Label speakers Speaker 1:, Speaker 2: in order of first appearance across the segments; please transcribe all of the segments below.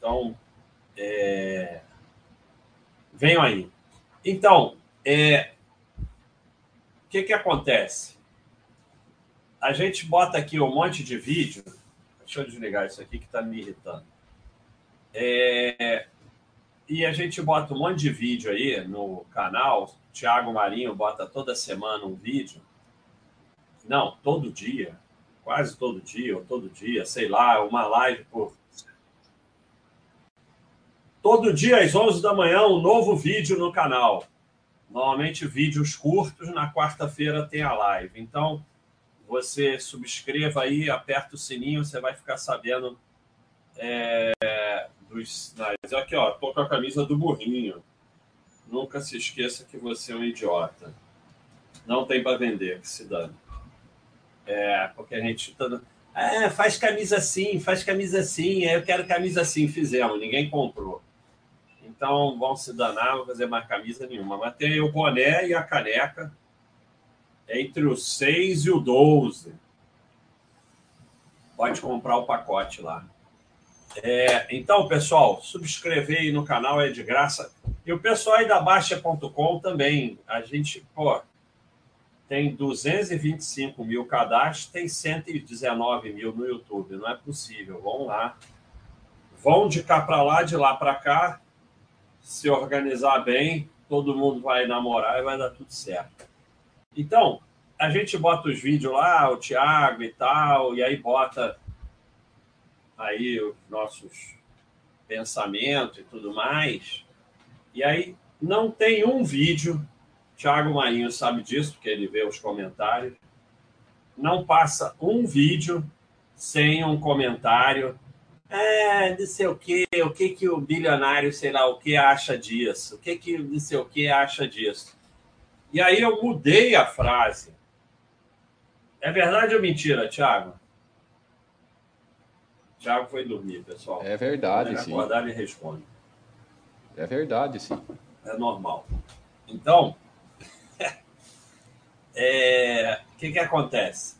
Speaker 1: Então, é... venham aí. Então, é... o que, que acontece? A gente bota aqui um monte de vídeo. Deixa eu desligar isso aqui que está me irritando. É... E a gente bota um monte de vídeo aí no canal. Tiago Marinho bota toda semana um vídeo. Não, todo dia. Quase todo dia, ou todo dia, sei lá, uma live por. Todo dia às 11 da manhã, um novo vídeo no canal. Normalmente vídeos curtos, na quarta-feira tem a live. Então, você subscreva aí, aperta o sininho, você vai ficar sabendo é, dos sinais. Aqui, ó, tô com a camisa do burrinho. Nunca se esqueça que você é um idiota. Não tem para vender, que se dane. É, porque a gente todo. É, faz camisa assim, faz camisa assim, eu quero camisa assim, fizemos, ninguém comprou. Então vão se danar, vou fazer mais camisa nenhuma. Mas tem o boné e a caneca entre o 6 e o 12. Pode comprar o pacote lá. É, então, pessoal, subscrever aí no canal é de graça. E o pessoal aí da Baixa.com também. A gente, pô, tem 225 mil cadastros, tem 119 mil no YouTube. Não é possível. Vão lá. Vão de cá para lá, de lá para cá. Se organizar bem, todo mundo vai namorar e vai dar tudo certo. Então, a gente bota os vídeos lá, o Thiago e tal, e aí bota aí os nossos pensamentos e tudo mais. E aí não tem um vídeo, Thiago Marinho sabe disso, porque ele vê os comentários. Não passa um vídeo sem um comentário. É, não sei o que, o que que o bilionário, sei lá, o que acha disso? O que que não sei o que acha disso? E aí eu mudei a frase. É verdade ou mentira, Thiago? Thiago foi dormir, pessoal.
Speaker 2: É verdade, sim.
Speaker 1: acordar, ele responde.
Speaker 2: É verdade, sim.
Speaker 1: É normal. Então, é, o que, que acontece?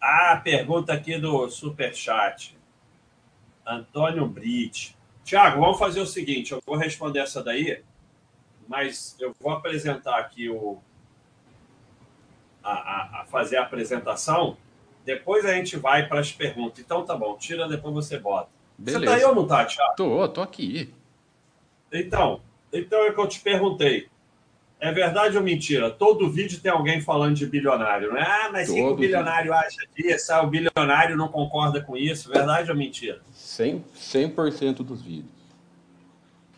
Speaker 1: Ah, pergunta aqui do Superchat. Antônio Brit. Tiago, vamos fazer o seguinte: eu vou responder essa daí, mas eu vou apresentar aqui o. A, a, a fazer a apresentação. Depois a gente vai para as perguntas. Então tá bom, tira, depois você bota. Você tá aí ou não tá, Tiago?
Speaker 2: Tô, tô aqui.
Speaker 1: Então, então é o que eu te perguntei. É verdade ou mentira? Todo vídeo tem alguém falando de bilionário, né? Ah, mas o que, que o
Speaker 2: Todo
Speaker 1: bilionário acha disso? Ah, o bilionário não concorda com isso. Verdade ou mentira?
Speaker 2: 100%, 100% dos vídeos.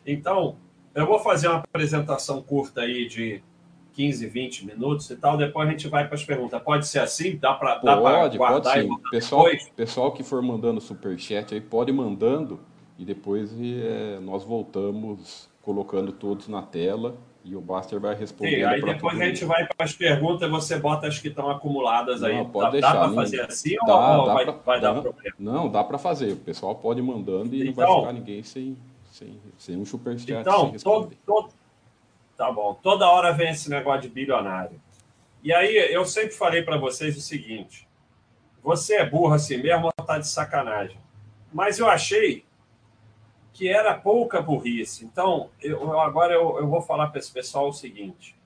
Speaker 1: Então, eu vou fazer uma apresentação curta aí de 15, 20 minutos e tal. Depois a gente vai para as perguntas. Pode ser assim? Dá para
Speaker 2: Pode, pode
Speaker 1: guardar e
Speaker 2: sim. Pessoal,
Speaker 1: depois?
Speaker 2: pessoal que for mandando superchat aí, pode ir mandando e depois é, nós voltamos colocando todos na tela e o Baster vai
Speaker 1: Sim,
Speaker 2: respondendo
Speaker 1: aí
Speaker 2: para
Speaker 1: depois a gente vai para as perguntas você bota as que estão acumuladas aí.
Speaker 2: Não, pode
Speaker 1: dá
Speaker 2: deixar,
Speaker 1: para
Speaker 2: não-
Speaker 1: fazer assim
Speaker 2: dá,
Speaker 1: ou,
Speaker 2: dá
Speaker 1: vai,
Speaker 2: pra-
Speaker 1: vai dar
Speaker 2: não.
Speaker 1: problema?
Speaker 2: Não, dá para fazer. O pessoal pode ir mandando e não vai
Speaker 1: Então-
Speaker 2: ficar ninguém sem, sem, sem um superchat
Speaker 1: Então, todo,
Speaker 2: responder.
Speaker 1: todo- tá bom. Toda hora vem esse negócio de bilionário. E aí, eu sempre falei para vocês o seguinte: você é burro assim mesmo ou tá de sacanagem? Mas eu achei que era pouca burrice. Então, eu, agora eu, eu vou falar para esse pessoal o seguinte: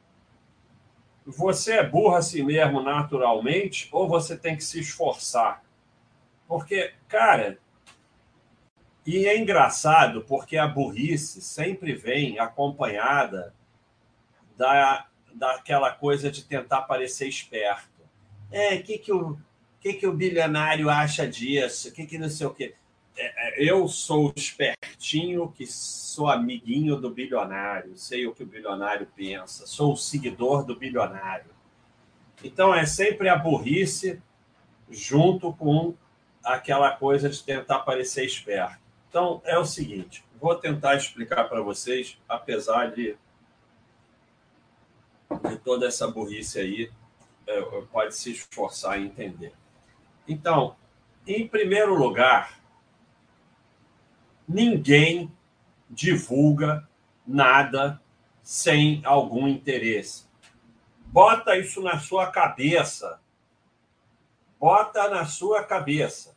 Speaker 1: você é burro assim mesmo naturalmente ou você tem que se esforçar? Porque, cara, e é engraçado porque a burrice sempre vem acompanhada da, daquela coisa de tentar parecer esperto. É, o que, que, o, que, que o bilionário acha disso? O que, que não sei o quê? É, é, eu sou espertinho que sou amiguinho do bilionário, sei o que o bilionário pensa, sou o seguidor do bilionário. Então é sempre a burrice junto com aquela coisa de tentar parecer esperto. Então é o seguinte, vou tentar explicar para vocês, apesar de, de toda essa burrice aí, é, pode se esforçar em entender. Então, em primeiro lugar, ninguém divulga nada sem algum interesse. Bota isso na sua cabeça. Bota na sua cabeça.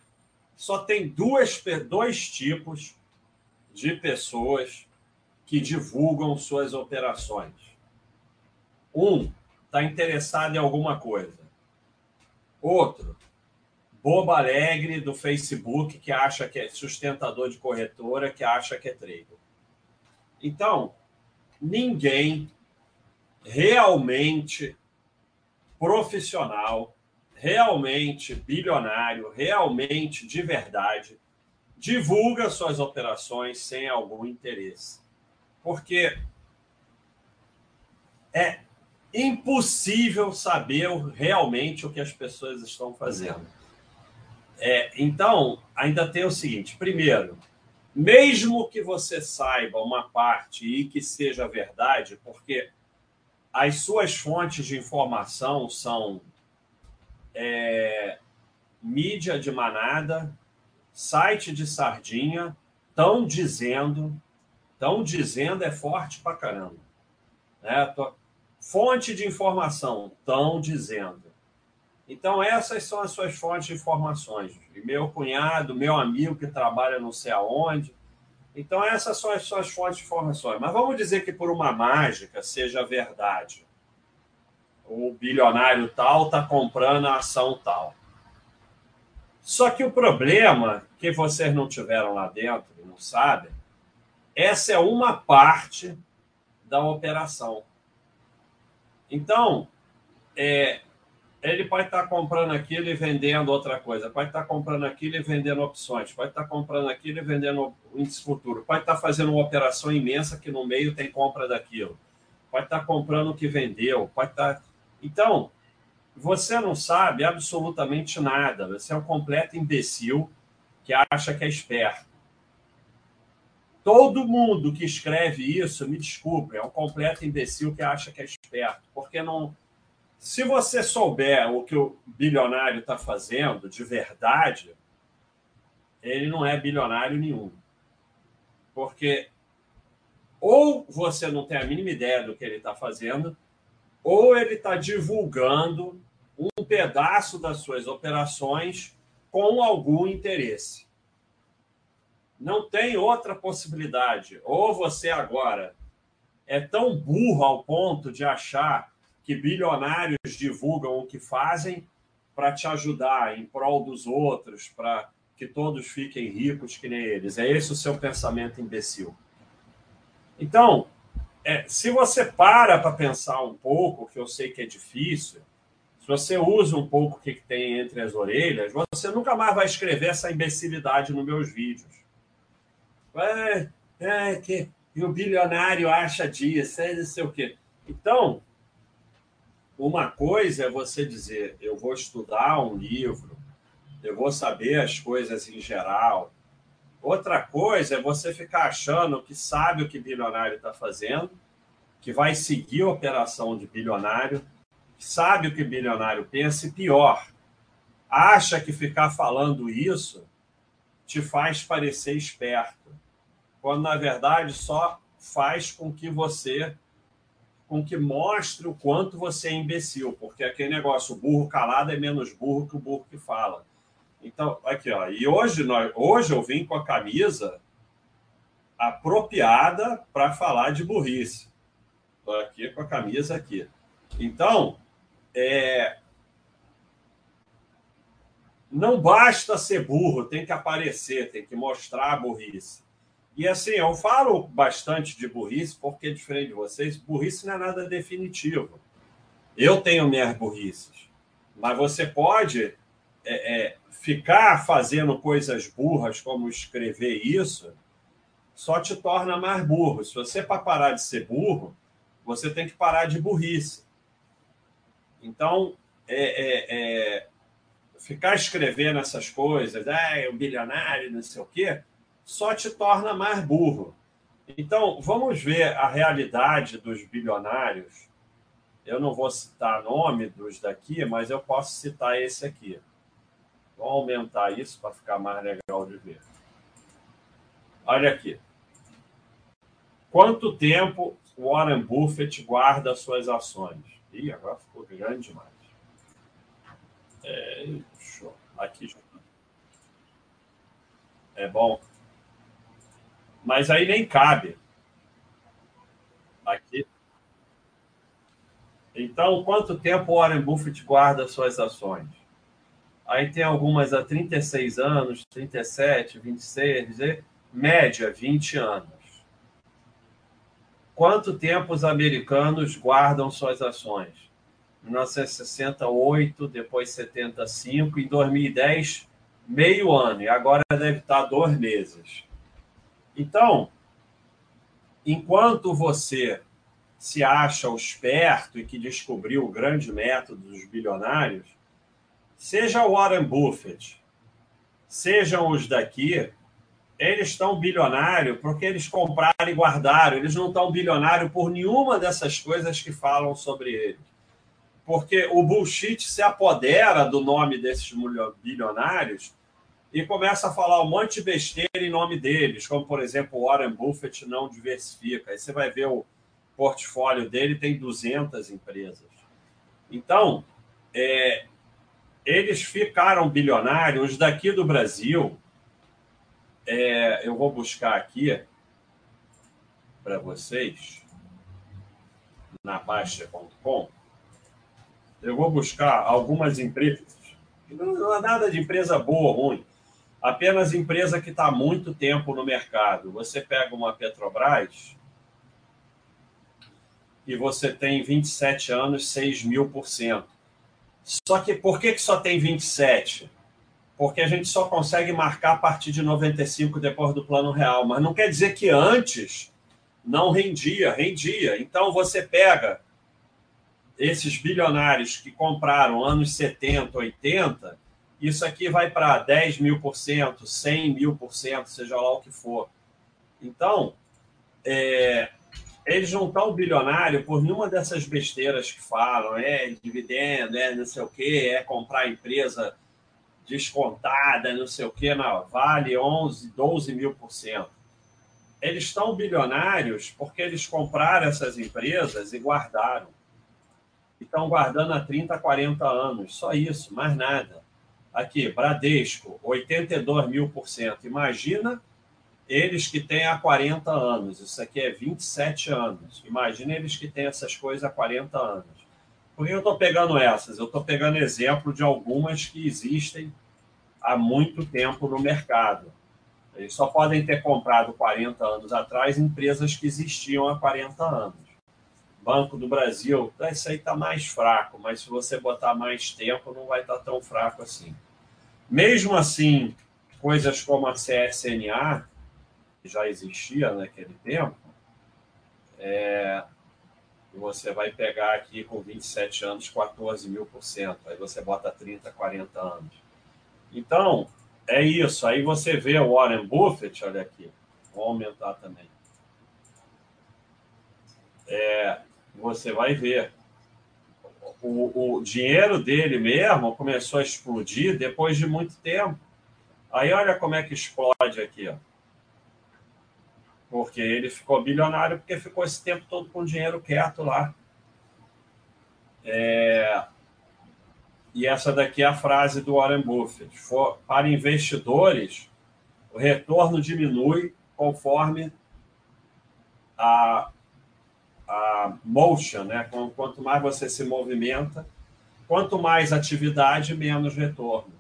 Speaker 1: só tem duas, dois tipos de pessoas que divulgam suas operações. Um está interessado em alguma coisa. Outro, boba alegre do Facebook que acha que é sustentador de corretora, que acha que é trader. Então, ninguém realmente profissional, realmente bilionário, realmente de verdade, divulga suas operações sem algum interesse. Porque é impossível saber realmente o que as pessoas estão fazendo. É, então, ainda tem o seguinte: primeiro, mesmo que você saiba uma parte e que seja verdade, porque as suas fontes de informação são é, mídia de manada, site de sardinha, estão dizendo, estão dizendo é forte pra caramba. Né? Fonte de informação, estão dizendo. Então, essas são as suas fontes de informações. meu cunhado, meu amigo que trabalha não sei aonde. Então, essas são as suas fontes de informações. Mas vamos dizer que por uma mágica seja verdade. O bilionário tal está comprando a ação tal. Só que o problema que vocês não tiveram lá dentro e não sabem, essa é uma parte da operação. Então, é, ele pode estar comprando aquilo e vendendo outra coisa, pode estar comprando aquilo e vendendo opções, pode estar comprando aquilo e vendendo índice futuro, pode estar fazendo uma operação imensa que no meio tem compra daquilo, pode estar comprando o que vendeu, pode estar. Então, você não sabe absolutamente nada, você é um completo imbecil que acha que é esperto. Todo mundo que escreve isso, me desculpe, é um completo imbecil que acha que é esperto, porque não se você souber o que o bilionário está fazendo de verdade, ele não é bilionário nenhum. Porque ou você não tem a mínima ideia do que ele está fazendo, ou ele está divulgando um pedaço das suas operações com algum interesse. Não tem outra possibilidade. Ou você agora é tão burro ao ponto de achar que bilionários divulgam o que fazem para te ajudar em prol dos outros, para que todos fiquem ricos que nem eles. É esse o seu pensamento imbecil. Então, é, se você para para pensar um pouco, que eu sei que é difícil, se você usa um pouco o que tem entre as orelhas, você nunca mais vai escrever essa imbecilidade nos meus vídeos. É, é que o bilionário acha disso, é não sei o quê. Então, uma coisa é você dizer, eu vou estudar um livro, eu vou saber as coisas em geral. Outra coisa é você ficar achando que sabe o que bilionário está fazendo, que vai seguir a operação de bilionário, sabe o que bilionário pensa e pior, acha que ficar falando isso te faz parecer esperto, quando na verdade só faz com que você com que mostre o quanto você é imbecil, porque aquele negócio, o burro calado é menos burro que o burro que fala. Então, aqui, ó. E hoje, nós, hoje eu vim com a camisa apropriada para falar de burrice. Estou aqui com a camisa aqui. Então, é, não basta ser burro, tem que aparecer, tem que mostrar a burrice. E assim, eu falo bastante de burrice, porque, diferente de vocês, burrice não é nada definitivo. Eu tenho minhas burrices, mas você pode é, é, ficar fazendo coisas burras, como escrever isso, só te torna mais burro. Se você, para parar de ser burro, você tem que parar de burrice. Então, é, é, é ficar escrevendo essas coisas, ah, é um bilionário, não sei o quê, só te torna mais burro. Então, vamos ver a realidade dos bilionários. Eu não vou citar nome dos daqui, mas eu posso citar esse aqui. Vou aumentar isso para ficar mais legal de ver. Olha aqui. Quanto tempo Warren Buffett guarda suas ações? Ih, agora ficou grande demais. É, Aqui, É bom. Mas aí nem cabe. Aqui. Então, quanto tempo o Warren Buffett guarda suas ações? Aí tem algumas há 36 anos, 37, 26, média 20 anos. Quanto tempo os americanos guardam suas ações? 1968, depois 75, em 2010, meio ano, e agora deve estar dois meses. Então, enquanto você se acha esperto e que descobriu o grande método dos bilionários, seja Warren Buffett, sejam os daqui, eles estão bilionários porque eles compraram e guardaram. Eles não estão bilionários por nenhuma dessas coisas que falam sobre eles. Porque o bullshit se apodera do nome desses bilionários e começa a falar um monte de besteira em nome deles, como, por exemplo, Warren Buffett não diversifica. Aí você vai ver o portfólio dele, tem 200 empresas. Então, é, eles ficaram bilionários daqui do Brasil é, eu vou buscar aqui para vocês na Baixa.com. Eu vou buscar algumas empresas. Não é nada de empresa boa ou ruim. Apenas empresa que está há muito tempo no mercado. Você pega uma Petrobras e você tem 27 anos, 6 mil por cento. Só que por que, que só tem 27? porque a gente só consegue marcar a partir de 95 depois do plano real. Mas não quer dizer que antes não rendia, rendia. Então você pega esses bilionários que compraram anos 70, 80, isso aqui vai para 10 mil por cento, 100 mil por cento, seja lá o que for. Então, é, eles não estão bilionários por nenhuma dessas besteiras que falam, é dividendo, é não sei o quê, é comprar empresa descontada, não sei o que, na Vale 11, 12 mil por cento. Eles estão bilionários porque eles compraram essas empresas e guardaram. Estão guardando há 30, 40 anos, só isso, mais nada. Aqui, Bradesco, 82 mil por cento. Imagina eles que têm há 40 anos, isso aqui é 27 anos. Imagina eles que têm essas coisas há 40 anos. Por que eu estou pegando essas? Eu estou pegando exemplo de algumas que existem há muito tempo no mercado. Eles só podem ter comprado 40 anos atrás empresas que existiam há 40 anos. Banco do Brasil, isso aí está mais fraco, mas se você botar mais tempo, não vai estar tá tão fraco assim. Mesmo assim, coisas como a CSNA, que já existia naquele tempo, é, você vai pegar aqui com 27 anos, 14 mil por cento. Aí você bota 30, 40 anos. Então, é isso. Aí você vê o Warren Buffett, olha aqui, vou aumentar também. É, você vai ver. O, o dinheiro dele mesmo começou a explodir depois de muito tempo. Aí olha como é que explode aqui, ó. Porque ele ficou bilionário porque ficou esse tempo todo com dinheiro quieto lá. É, e essa daqui é a frase do Warren Buffett: para investidores, o retorno diminui conforme a, a motion, né? Quanto mais você se movimenta, quanto mais atividade, menos retorno.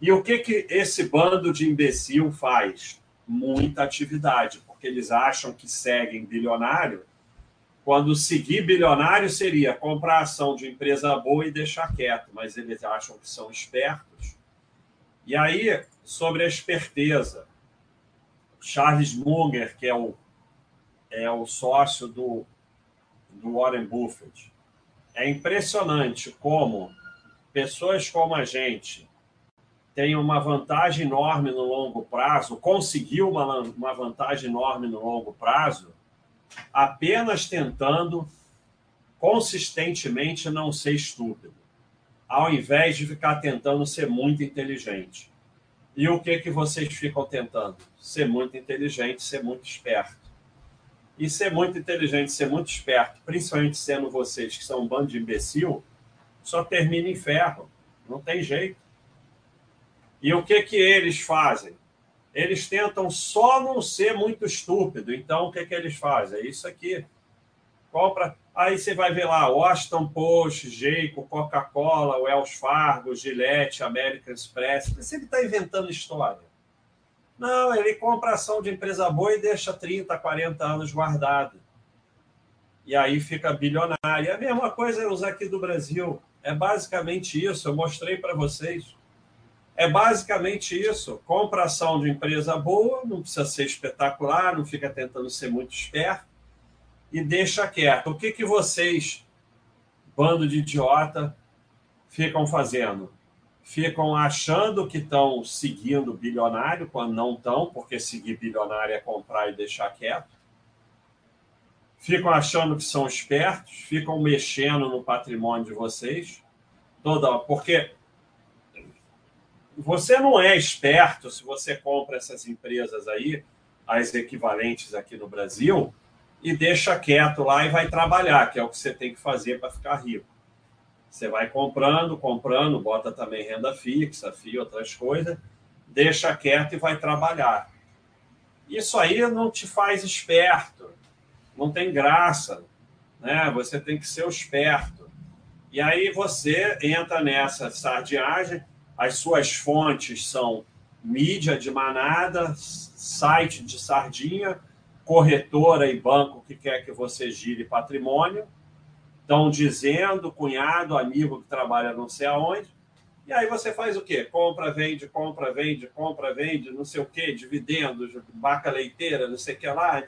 Speaker 1: E o que, que esse bando de imbecil faz? Muita atividade, porque eles acham que seguem bilionário, quando seguir bilionário seria comprar ação de empresa boa e deixar quieto, mas eles acham que são espertos. E aí, sobre a esperteza, Charles Munger, que é o, é o sócio do, do Warren Buffett, é impressionante como pessoas como a gente têm uma vantagem enorme no longo prazo, conseguiu uma, uma vantagem enorme no longo prazo, apenas tentando consistentemente não ser estúpido, ao invés de ficar tentando ser muito inteligente. E o que que vocês ficam tentando? Ser muito inteligente, ser muito esperto. E ser muito inteligente, ser muito esperto, principalmente sendo vocês que são um bando de imbecil, só termina em ferro. Não tem jeito. E o que que eles fazem? eles tentam só não ser muito estúpido. Então, o que, que eles fazem? É isso aqui. Compra. Aí você vai ver lá, Washington Post, Jeico, Coca-Cola, Wells Fargo, Gillette, American Express. Você ele está inventando história. Não, ele compra ação de empresa boa e deixa 30, 40 anos guardado. E aí fica bilionário. A mesma coisa os aqui do Brasil. É basicamente isso. Eu mostrei para vocês. É basicamente isso. Compra ação de empresa boa, não precisa ser espetacular, não fica tentando ser muito esperto e deixa quieto. O que, que vocês, bando de idiota, ficam fazendo? Ficam achando que estão seguindo bilionário quando não estão, porque seguir bilionário é comprar e deixar quieto. Ficam achando que são espertos, ficam mexendo no patrimônio de vocês. Toda, porque você não é esperto se você compra essas empresas aí, as equivalentes aqui no Brasil, e deixa quieto lá e vai trabalhar, que é o que você tem que fazer para ficar rico. Você vai comprando, comprando, bota também renda fixa, FII, outras coisas, deixa quieto e vai trabalhar. Isso aí não te faz esperto, não tem graça, né? Você tem que ser o esperto. E aí você entra nessa sardinhagem, as suas fontes são mídia de manada, site de sardinha, corretora e banco que quer que você gire patrimônio. Estão dizendo, cunhado, amigo que trabalha não sei aonde. E aí você faz o quê? Compra, vende, compra, vende, compra, vende, não sei o quê, dividendos, vaca leiteira, não sei o que lá,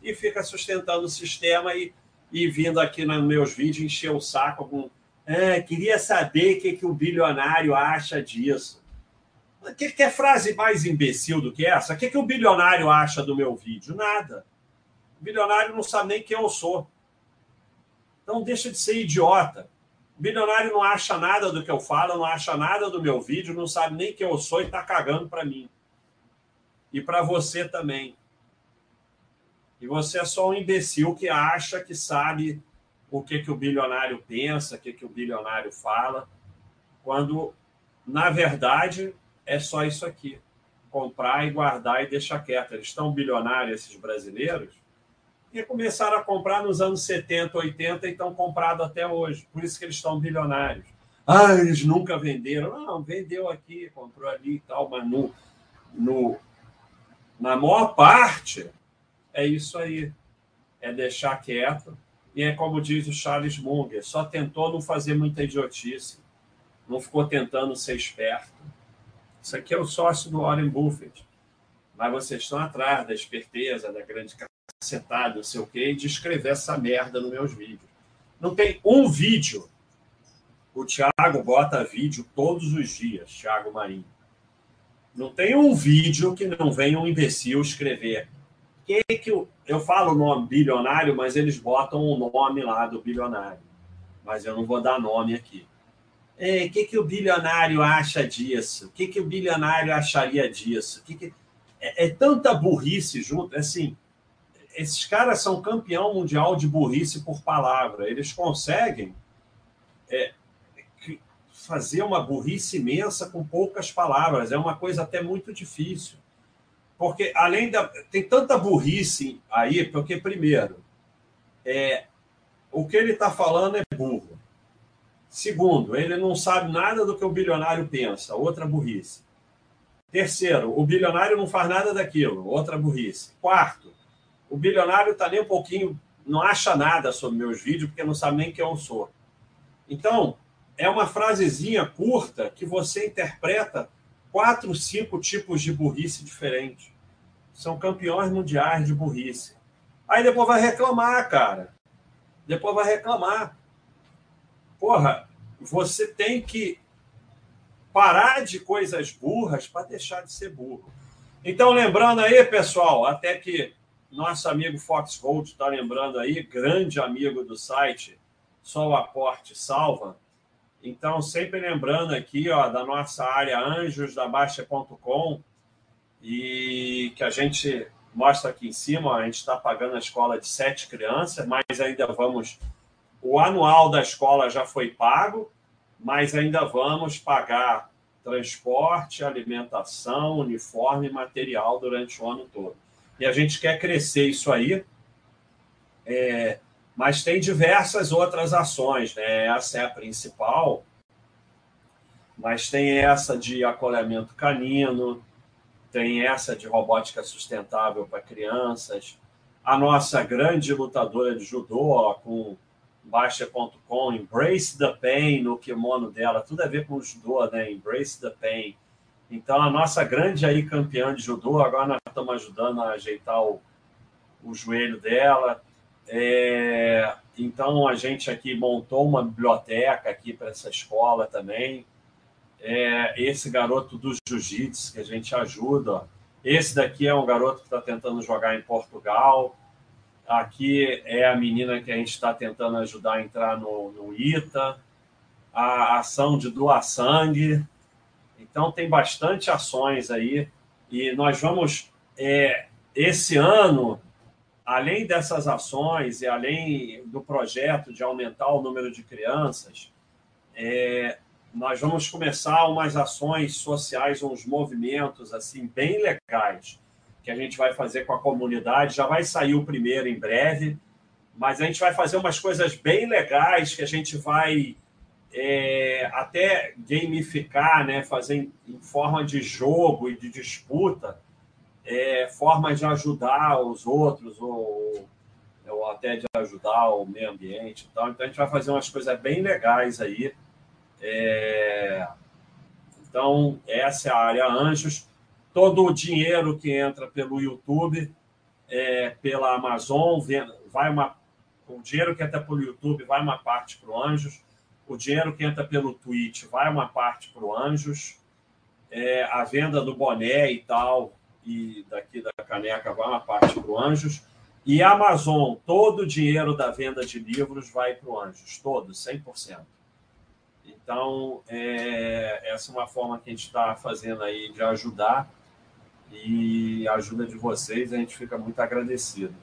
Speaker 1: e fica sustentando o sistema e, e vindo aqui nos meus vídeos encher o saco com é, queria saber o que, que o bilionário acha disso. Que, que é frase mais imbecil do que essa? O que, que o bilionário acha do meu vídeo? Nada. O bilionário não sabe nem quem eu sou. Então deixa de ser idiota. O bilionário não acha nada do que eu falo, não acha nada do meu vídeo, não sabe nem quem eu sou e está cagando para mim. E para você também. E você é só um imbecil que acha que sabe o que, que o bilionário pensa, o que, que o bilionário fala, quando, na verdade, é só isso aqui: comprar e guardar e deixar quieto. Eles estão bilionários, esses brasileiros, e começaram a comprar nos anos 70, 80 e estão comprados até hoje. Por isso que eles estão bilionários. Ah, eles nunca venderam. Não, vendeu aqui, comprou ali e tal, mas no, no, na maior parte é isso aí. É deixar quieto e é como diz o Charles Munger, só tentou não fazer muita idiotice, não ficou tentando ser esperto. Isso aqui é o sócio do Warren Buffett. Mas vocês estão atrás da esperteza, da grande cacetada, não sei o quê, e de escrever essa merda nos meus vídeos. Não tem um vídeo. O Thiago bota vídeo todos os dias, Thiago Marinho. Não tem um vídeo que não venha um imbecil escrever que que eu, eu falo o nome bilionário, mas eles botam o nome lá do bilionário. Mas eu não vou dar nome aqui. O é, que, que o bilionário acha disso? O que, que o bilionário acharia disso? Que que... É, é, tanta burrice junto. Assim, esses caras são campeão mundial de burrice por palavra. Eles conseguem é, fazer uma burrice imensa com poucas palavras. É uma coisa até muito difícil. Porque além da. Tem tanta burrice aí, porque, primeiro, é, o que ele está falando é burro. Segundo, ele não sabe nada do que o bilionário pensa, outra burrice. Terceiro, o bilionário não faz nada daquilo, outra burrice. Quarto, o bilionário está nem um pouquinho, não acha nada sobre meus vídeos, porque não sabe nem quem eu sou. Então, é uma frasezinha curta que você interpreta quatro, cinco tipos de burrice diferentes. São campeões mundiais de burrice. Aí depois vai reclamar, cara. Depois vai reclamar. Porra, você tem que parar de coisas burras para deixar de ser burro. Então, lembrando aí, pessoal, até que nosso amigo Fox Gold está lembrando aí, grande amigo do site, só o aporte salva. Então, sempre lembrando aqui ó, da nossa área anjosdabaixa.com e que a gente mostra aqui em cima, ó, a gente está pagando a escola de sete crianças, mas ainda vamos. O anual da escola já foi pago, mas ainda vamos pagar transporte, alimentação, uniforme e material durante o ano todo. E a gente quer crescer isso aí, é, mas tem diversas outras ações, né? Essa é a principal, mas tem essa de acolhimento canino, tem essa de robótica sustentável para crianças, a nossa grande lutadora de judô, ó, com Baixa.com, Embrace the Pain no kimono dela, tudo a ver com o judô, né? Embrace the Pain. Então, a nossa grande aí campeã de judô, agora nós estamos ajudando a ajeitar o, o joelho dela. É, então, a gente aqui montou uma biblioteca aqui para essa escola também. É, esse garoto do jiu-jitsu que a gente ajuda. Ó. Esse daqui é um garoto que está tentando jogar em Portugal. Aqui é a menina que a gente está tentando ajudar a entrar no, no ITA, a ação de doar sangue. Então, tem bastante ações aí. E nós vamos, é, esse ano, além dessas ações e além do projeto de aumentar o número de crianças, é, nós vamos começar umas ações sociais, uns movimentos assim bem legais que a gente vai fazer com a comunidade. Já vai sair o primeiro em breve, mas a gente vai fazer umas coisas bem legais que a gente vai é, até gamificar, né? fazer em, forma de jogo e de disputa, é, formas de ajudar os outros, ou, ou até de ajudar o meio ambiente. Então, então a gente vai fazer umas coisas bem legais aí. É... Então, essa é a área Anjos todo o dinheiro que entra pelo YouTube, é, pela Amazon, vai uma, o dinheiro que entra pelo YouTube vai uma parte para o Anjos, o dinheiro que entra pelo Twitch vai uma parte para o Anjos, é, a venda do boné e tal, e daqui da caneca vai uma parte para o Anjos, e a Amazon, todo o dinheiro da venda de livros vai para o Anjos, todo, 100%. Então, é, essa é uma forma que a gente está fazendo aí de ajudar e a ajuda de vocês, a gente fica muito agradecido.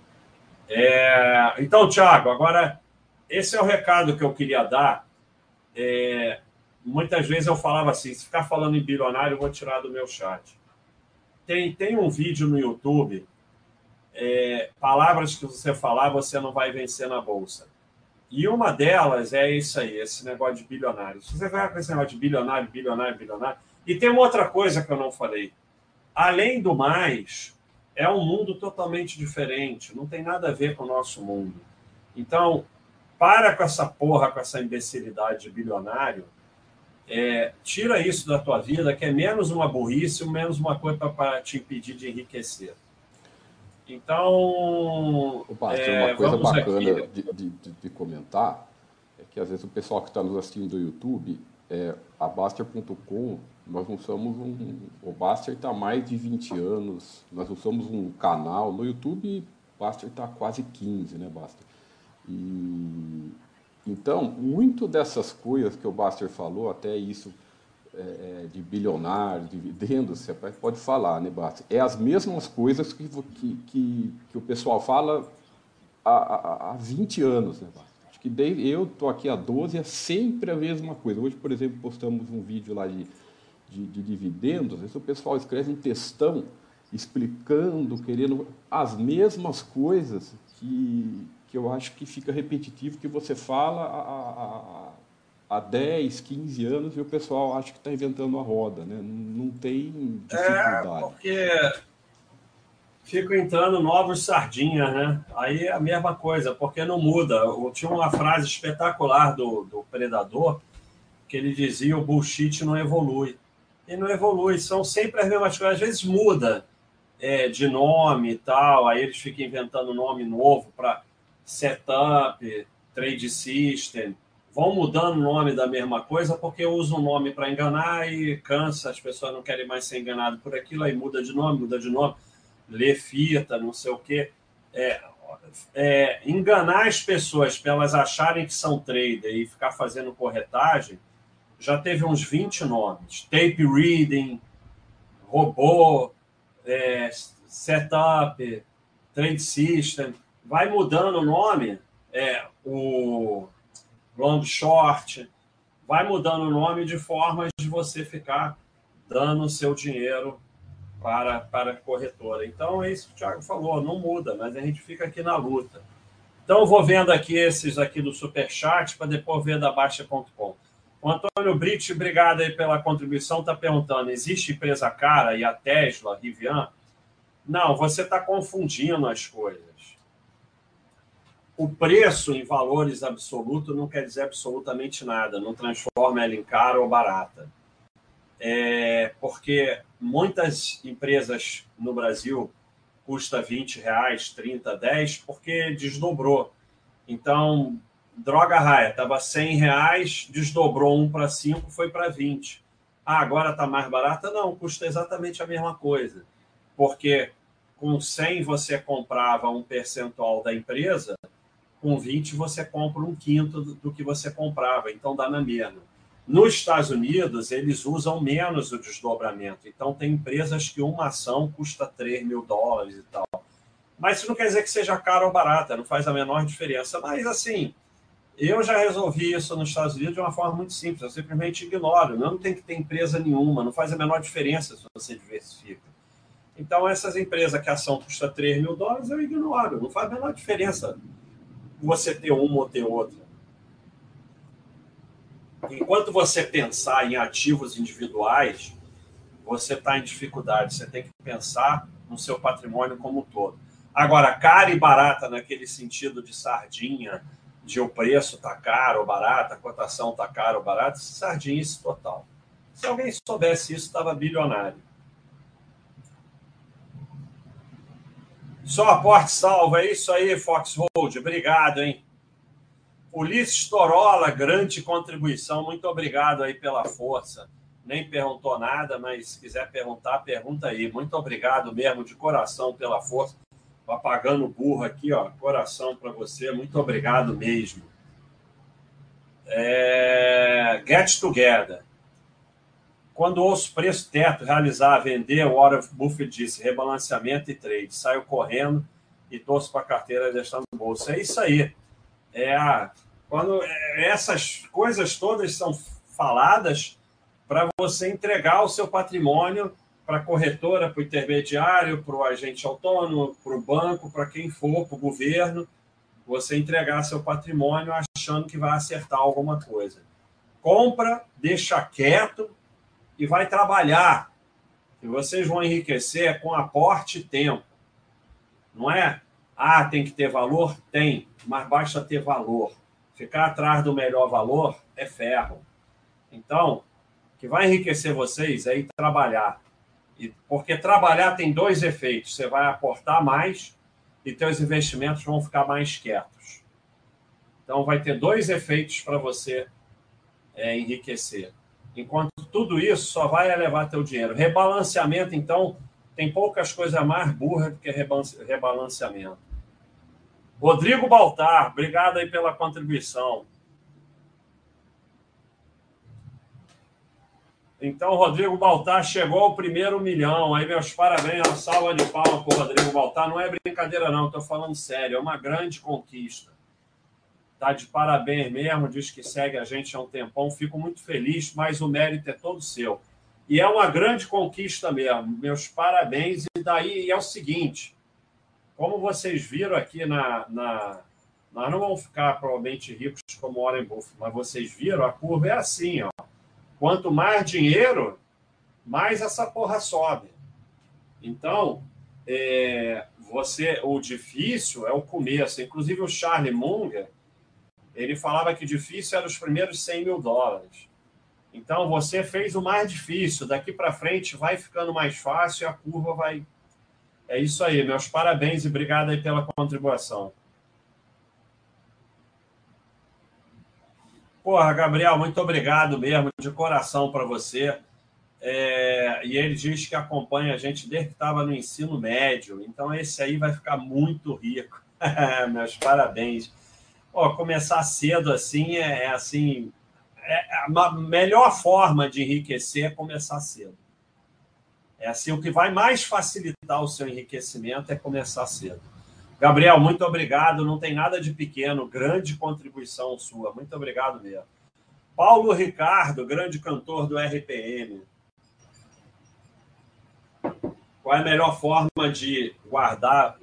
Speaker 1: É, então, Tiago, agora, esse é o recado que eu queria dar. É, muitas vezes eu falava assim: se ficar falando em bilionário, eu vou tirar do meu chat. Tem, tem um vídeo no YouTube, é, palavras que você falar, você não vai vencer na bolsa. E uma delas é isso aí, esse negócio de bilionário. Se você vai com esse negócio de bilionário, bilionário, bilionário. E tem uma outra coisa que eu não falei. Além do mais, é um mundo totalmente diferente, não tem nada a ver com o nosso mundo. Então, para com essa porra, com essa imbecilidade de bilionário, é, tira isso da tua vida, que é menos uma burrice, menos uma coisa para te impedir de enriquecer. Então.
Speaker 2: Opa, é, uma coisa bacana de, de, de, comentar é que às vezes o pessoal que está nos assistindo do YouTube, é, a Baster.com nós não somos um. O Baster está há mais de 20 anos, nós não somos um canal. No YouTube, o Baster está quase 15, né, Baster? E, então, muito dessas coisas que o Baster falou, até isso é, é de bilionário, dividendos, você pode falar, né, Baster? É as mesmas coisas que, que, que, que o pessoal fala há, há, há 20 anos, né, Baster? Acho que desde, eu estou aqui há 12, é sempre a mesma coisa. Hoje, por exemplo, postamos um vídeo lá de de, de dividendos, vezes o pessoal escreve um textão explicando, querendo as mesmas coisas que, que eu acho que fica repetitivo, que você fala há, há, há 10, 15 anos e o pessoal acha que está inventando a roda, né? não, tem dificuldade.
Speaker 1: É, porque ficam entrando novos sardinhas, né? Aí é a mesma coisa, porque não muda. Eu tinha uma frase espetacular do, do Predador que ele dizia: o bullshit não evolui e não evolui. São sempre as mesmas coisas. Às vezes muda é, de nome e tal, aí eles ficam inventando nome novo para setup, trade system. Vão mudando o nome da mesma coisa porque usam o nome para enganar e cansa, as pessoas não querem mais ser enganadas por aquilo, aí muda de nome, muda de nome, lê fita, não sei o quê. É, é, enganar as pessoas para elas acharem que são trader e ficar fazendo corretagem já teve uns 20 nomes: tape reading, robô, é, setup, trade system. Vai mudando o nome, é, o long short, vai mudando o nome de formas de você ficar dando o seu dinheiro para, para a corretora. Então, é isso que o Thiago falou, não muda, mas a gente fica aqui na luta. Então, vou vendo aqui esses aqui do Superchat para depois ver da Baixa.com. O Antônio Brito, obrigado aí pela contribuição, está perguntando: existe empresa cara e a Tesla, Rivian? Não, você está confundindo as coisas. O preço em valores absolutos não quer dizer absolutamente nada, não transforma ela em cara ou barata. É porque muitas empresas no Brasil custa 20 reais, 30, 10, porque desdobrou. Então, droga raia, estava 100 reais, desdobrou um para 5, foi para 20. Ah, agora está mais barata? Não, custa exatamente a mesma coisa. Porque com 100 você comprava um percentual da empresa, com 20 você compra um quinto do que você comprava, então dá na mesma. Nos Estados Unidos, eles usam menos o desdobramento. Então, tem empresas que uma ação custa 3 mil dólares e tal. Mas isso não quer dizer que seja caro ou barata, não faz a menor diferença. Mas, assim, eu já resolvi isso nos Estados Unidos de uma forma muito simples. Eu simplesmente ignoro. Não tem que ter empresa nenhuma, não faz a menor diferença se você diversifica. Então, essas empresas que a ação custa 3 mil dólares, eu ignoro. Não faz a menor diferença você ter uma ou ter outra. Enquanto você pensar em ativos individuais, você está em dificuldade. Você tem que pensar no seu patrimônio como um todo. Agora, cara e barata naquele sentido de sardinha, de o preço está caro ou barato, a cotação está cara ou barata, sardinha total. Se alguém soubesse isso, estava bilionário. Só aporte salvo, é isso aí, Foxhold. Obrigado, hein? Ulisses Torola, grande contribuição. Muito obrigado aí pela força. Nem perguntou nada, mas se quiser perguntar, pergunta aí. Muito obrigado mesmo, de coração, pela força. Apagando burro aqui, ó. Coração para você. Muito obrigado mesmo. É... Get Together. Quando ouço preço teto, realizar, vender, o Warren Buffett disse rebalanceamento e trade. Saio correndo e torço para a carteira deixando no bolso. É isso aí. É quando essas coisas todas são faladas para você entregar o seu patrimônio para a corretora, para o intermediário, para o agente autônomo, para o banco, para quem for, para o governo, você entregar seu patrimônio achando que vai acertar alguma coisa. Compra, deixa quieto e vai trabalhar. E vocês vão enriquecer com aporte e tempo. Não é? Ah, tem que ter valor? Tem, mas basta ter valor. Ficar atrás do melhor valor é ferro. Então, o que vai enriquecer vocês é ir trabalhar. E, porque trabalhar tem dois efeitos. Você vai aportar mais e seus investimentos vão ficar mais quietos. Então, vai ter dois efeitos para você é, enriquecer. Enquanto tudo isso só vai elevar teu dinheiro. Rebalanceamento, então, tem poucas coisas mais burras do que rebalanceamento. Rodrigo Baltar, obrigado aí pela contribuição. Então, Rodrigo Baltar chegou ao primeiro milhão. Aí, meus parabéns, uma salva de palmas para o Rodrigo Baltar. Não é brincadeira, não, estou falando sério. É uma grande conquista. Tá de parabéns mesmo, diz que segue a gente há um tempão. Fico muito feliz, mas o mérito é todo seu. E é uma grande conquista mesmo. Meus parabéns. E daí é o seguinte: como vocês viram aqui na, na nós não vamos ficar provavelmente ricos como Warren Buffett, mas vocês viram, a curva é assim, ó. Quanto mais dinheiro, mais essa porra sobe. Então, é, você, o difícil é o começo. Inclusive o Charlie Munger, ele falava que difícil era os primeiros 100 mil dólares. Então você fez o mais difícil. Daqui para frente vai ficando mais fácil e a curva vai é isso aí, meus parabéns e obrigado aí pela contribuição. Porra, Gabriel, muito obrigado mesmo, de coração para você. É, e ele diz que acompanha a gente desde que estava no ensino médio, então esse aí vai ficar muito rico. meus parabéns. Começar cedo assim é, é assim. É a melhor forma de enriquecer é começar cedo. É assim, o que vai mais facilitar o seu enriquecimento é começar cedo. Gabriel, muito obrigado. Não tem nada de pequeno, grande contribuição sua. Muito obrigado mesmo. Paulo Ricardo, grande cantor do RPM. qual é a melhor forma de guardar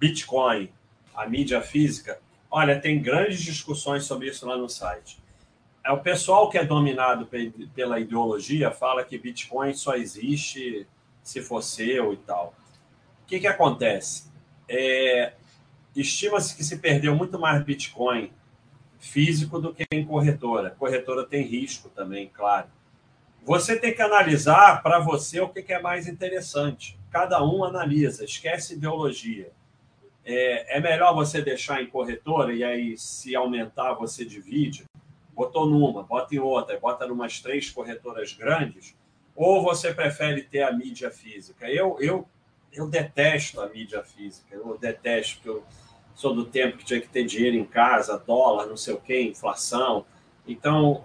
Speaker 1: Bitcoin, a mídia física? Olha, tem grandes discussões sobre isso lá no site. É o pessoal que é dominado pela ideologia fala que Bitcoin só existe se for seu e tal. O que, que acontece? É, Estima-se que se perdeu muito mais Bitcoin físico do que em corretora. Corretora tem risco também, claro. Você tem que analisar para você o que, que é mais interessante. Cada um analisa, esquece ideologia. É, é melhor você deixar em corretora e aí, se aumentar, você divide. Botou numa, bota em outra, bota umas três corretoras grandes, ou você prefere ter a mídia física? Eu, eu, eu detesto a mídia física, eu detesto, porque eu sou do tempo que tinha que ter dinheiro em casa, dólar, não sei o quê, inflação. Então,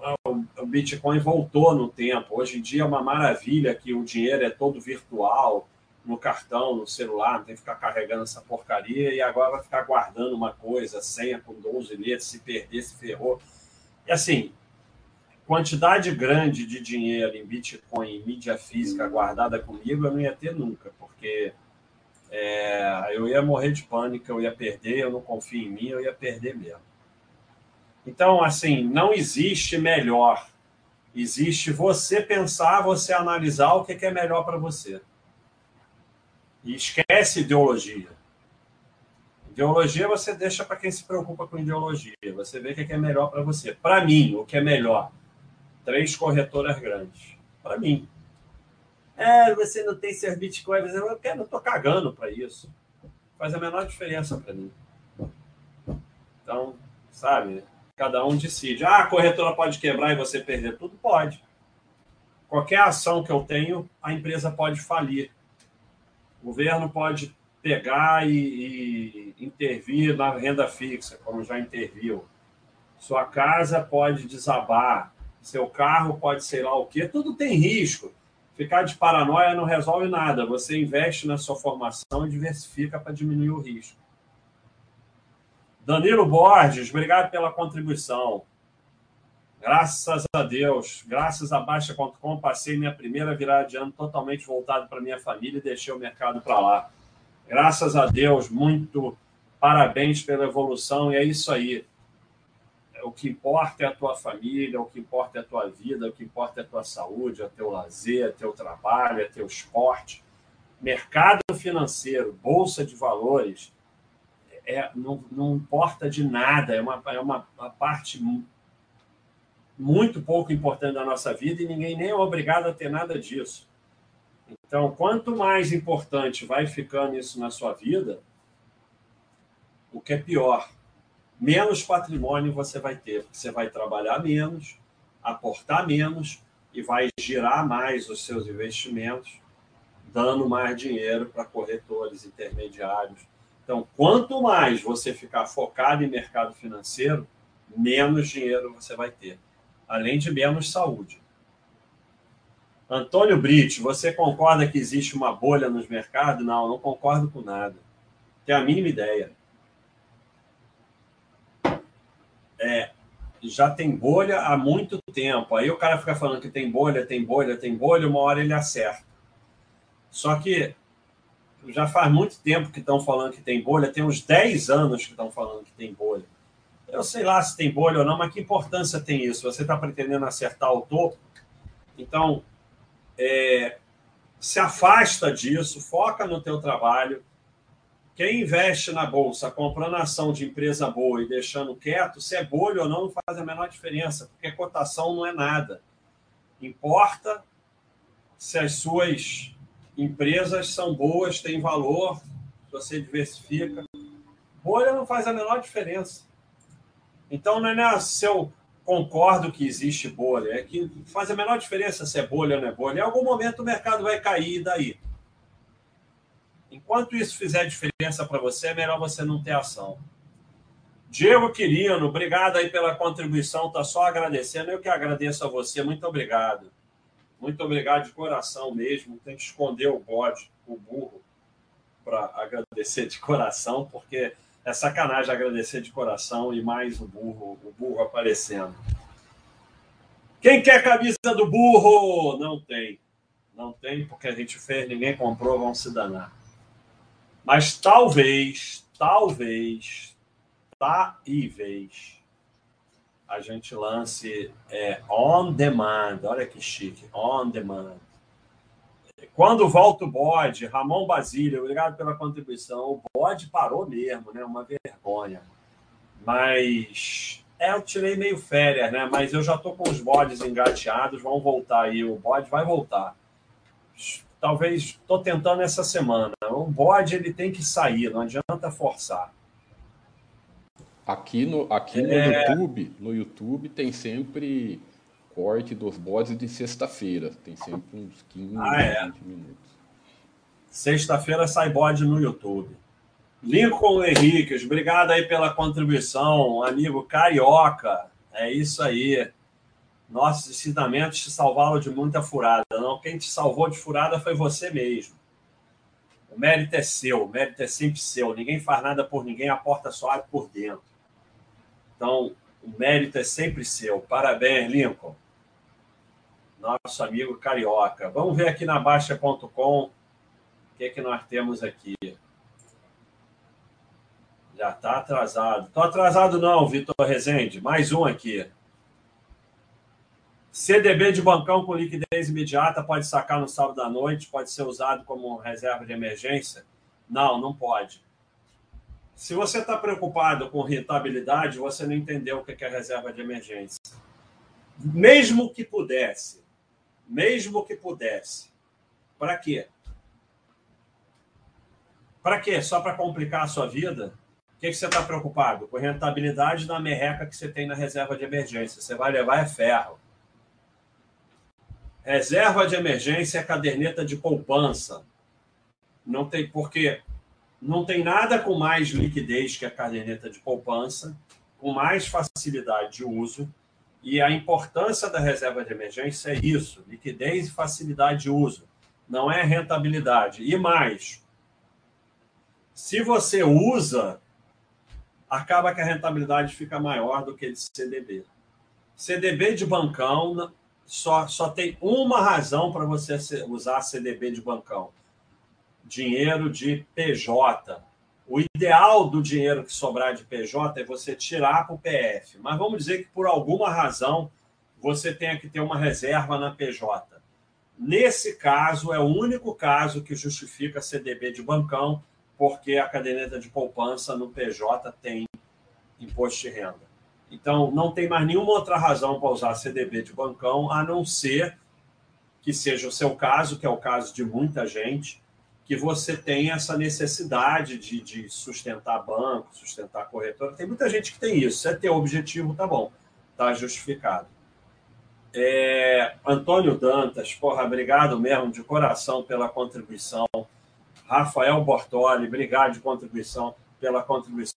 Speaker 1: o Bitcoin voltou no tempo. Hoje em dia é uma maravilha que o dinheiro é todo virtual, no cartão, no celular, não tem que ficar carregando essa porcaria e agora vai ficar guardando uma coisa, senha com 12 letras, se perder, se ferrou. E assim, quantidade grande de dinheiro em Bitcoin, em mídia física guardada comigo, eu não ia ter nunca, porque é, eu ia morrer de pânico, eu ia perder, eu não confio em mim, eu ia perder mesmo. Então, assim, não existe melhor. Existe você pensar, você analisar o que é melhor para você. E esquece ideologia. Ideologia você deixa para quem se preocupa com ideologia. Você vê o que é melhor para você. Para mim, o que é melhor? Três corretoras grandes. Para mim. É, você não tem ser Bitcoin. Eu quero, não estou cagando para isso. Faz a menor diferença para mim. Então, sabe? Cada um decide. Ah, a corretora pode quebrar e você perder tudo? Pode. Qualquer ação que eu tenho, a empresa pode falir. O governo pode pegar e, e intervir na renda fixa, como já interviu. Sua casa pode desabar, seu carro pode sei lá o quê, tudo tem risco. Ficar de paranoia não resolve nada. Você investe na sua formação e diversifica para diminuir o risco. Danilo Borges, obrigado pela contribuição. Graças a Deus, graças a Baixa.com, passei minha primeira virada de ano totalmente voltado para minha família e deixei o mercado para lá. Graças a Deus, muito parabéns pela evolução e é isso aí. O que importa é a tua família, o que importa é a tua vida, o que importa é a tua saúde, é teu lazer, é teu trabalho, é teu esporte. Mercado financeiro, bolsa de valores, é, não, não importa de nada, é uma, é uma, uma parte muito pouco importante da nossa vida e ninguém nem é obrigado a ter nada disso. Então, quanto mais importante vai ficando isso na sua vida, o que é pior, menos patrimônio você vai ter, porque você vai trabalhar menos, aportar menos e vai girar mais os seus investimentos, dando mais dinheiro para corretores intermediários. Então, quanto mais você ficar focado em mercado financeiro, menos dinheiro você vai ter além de menos saúde. Antônio Brito, você concorda que existe uma bolha nos mercados? Não, não concordo com nada. Tenho a mínima ideia. É, já tem bolha há muito tempo. Aí o cara fica falando que tem bolha, tem bolha, tem bolha, uma hora ele acerta. Só que já faz muito tempo que estão falando que tem bolha, tem uns 10 anos que estão falando que tem bolha. Eu sei lá se tem bolha ou não, mas que importância tem isso? Você está pretendendo acertar o topo? Então, é, se afasta disso, foca no teu trabalho. Quem investe na bolsa comprando ação de empresa boa e deixando quieto, se é bolha ou não, não faz a menor diferença, porque cotação não é nada. Importa se as suas empresas são boas, têm valor, você diversifica. Bolha não faz a menor diferença. Então, não é se eu concordo que existe bolha, é que faz a menor diferença se é bolha ou não é bolha. Em algum momento o mercado vai cair daí. Enquanto isso fizer diferença para você, é melhor você não ter ação. Diego Quirino, obrigado aí pela contribuição, tá só agradecendo. Eu que agradeço a você, muito obrigado. Muito obrigado de coração mesmo. Tem que esconder o bode, o burro, para agradecer de coração, porque é sacanagem agradecer de coração e mais o burro, o burro aparecendo. Quem quer camisa do burro? Não tem. Não tem, porque a gente fez, ninguém comprou, vão se danar. Mas talvez, talvez, talvez, a gente lance é, on demand. Olha que chique, on demand. Quando volta o bode, Ramon Basílio, obrigado pela contribuição. O bode parou mesmo, né? Uma vergonha. Mas é, eu tirei meio férias, né? Mas eu já tô com os bodes engateados, vão voltar aí. O bode vai voltar. Talvez estou tentando essa semana. O bode ele tem que sair, não adianta forçar.
Speaker 2: Aqui no, aqui no é... YouTube, no YouTube tem sempre corte dos bodes de sexta-feira. Tem sempre uns 15, ah, é. 20 minutos.
Speaker 1: Sexta-feira sai bode no YouTube. Lincoln Henriques, obrigado aí pela contribuição, amigo carioca. É isso aí. Nossos ensinamentos te salvaram de muita furada. Não, quem te salvou de furada foi você mesmo. O mérito é seu, o mérito é sempre seu. Ninguém faz nada por ninguém, a porta só abre por dentro. Então, o mérito é sempre seu. Parabéns, Lincoln. Nosso amigo carioca. Vamos ver aqui na Baixa.com o que, é que nós temos aqui. Já está atrasado. Estou atrasado não, Vitor Rezende. Mais um aqui. CDB de bancão com liquidez imediata pode sacar no sábado à noite, pode ser usado como reserva de emergência? Não, não pode. Se você está preocupado com rentabilidade, você não entendeu o que é reserva de emergência. Mesmo que pudesse, mesmo que pudesse, para quê? Para quê? Só para complicar a sua vida? O que, que você está preocupado? Com rentabilidade da merreca que você tem na reserva de emergência. Você vai levar é ferro. Reserva de emergência é caderneta de poupança. Não tem porque não tem nada com mais liquidez que a caderneta de poupança, com mais facilidade de uso. E a importância da reserva de emergência é isso: liquidez e facilidade de uso. Não é rentabilidade. E mais, se você usa, acaba que a rentabilidade fica maior do que de CDB. CDB de bancão só, só tem uma razão para você usar CDB de bancão: dinheiro de PJ. O ideal do dinheiro que sobrar de PJ é você tirar para o PF. Mas vamos dizer que por alguma razão você tenha que ter uma reserva na PJ. Nesse caso, é o único caso que justifica CDB de bancão, porque a caderneta de poupança no PJ tem imposto de renda. Então, não tem mais nenhuma outra razão para usar CDB de bancão, a não ser que seja o seu caso, que é o caso de muita gente, que você tem essa necessidade de, de sustentar banco, sustentar corretora. Tem muita gente que tem isso. Se é teu objetivo, tá bom, tá justificado. É, Antônio Dantas, porra, obrigado mesmo de coração pela contribuição. Rafael Bortoli, obrigado de contribuição pela contribuição.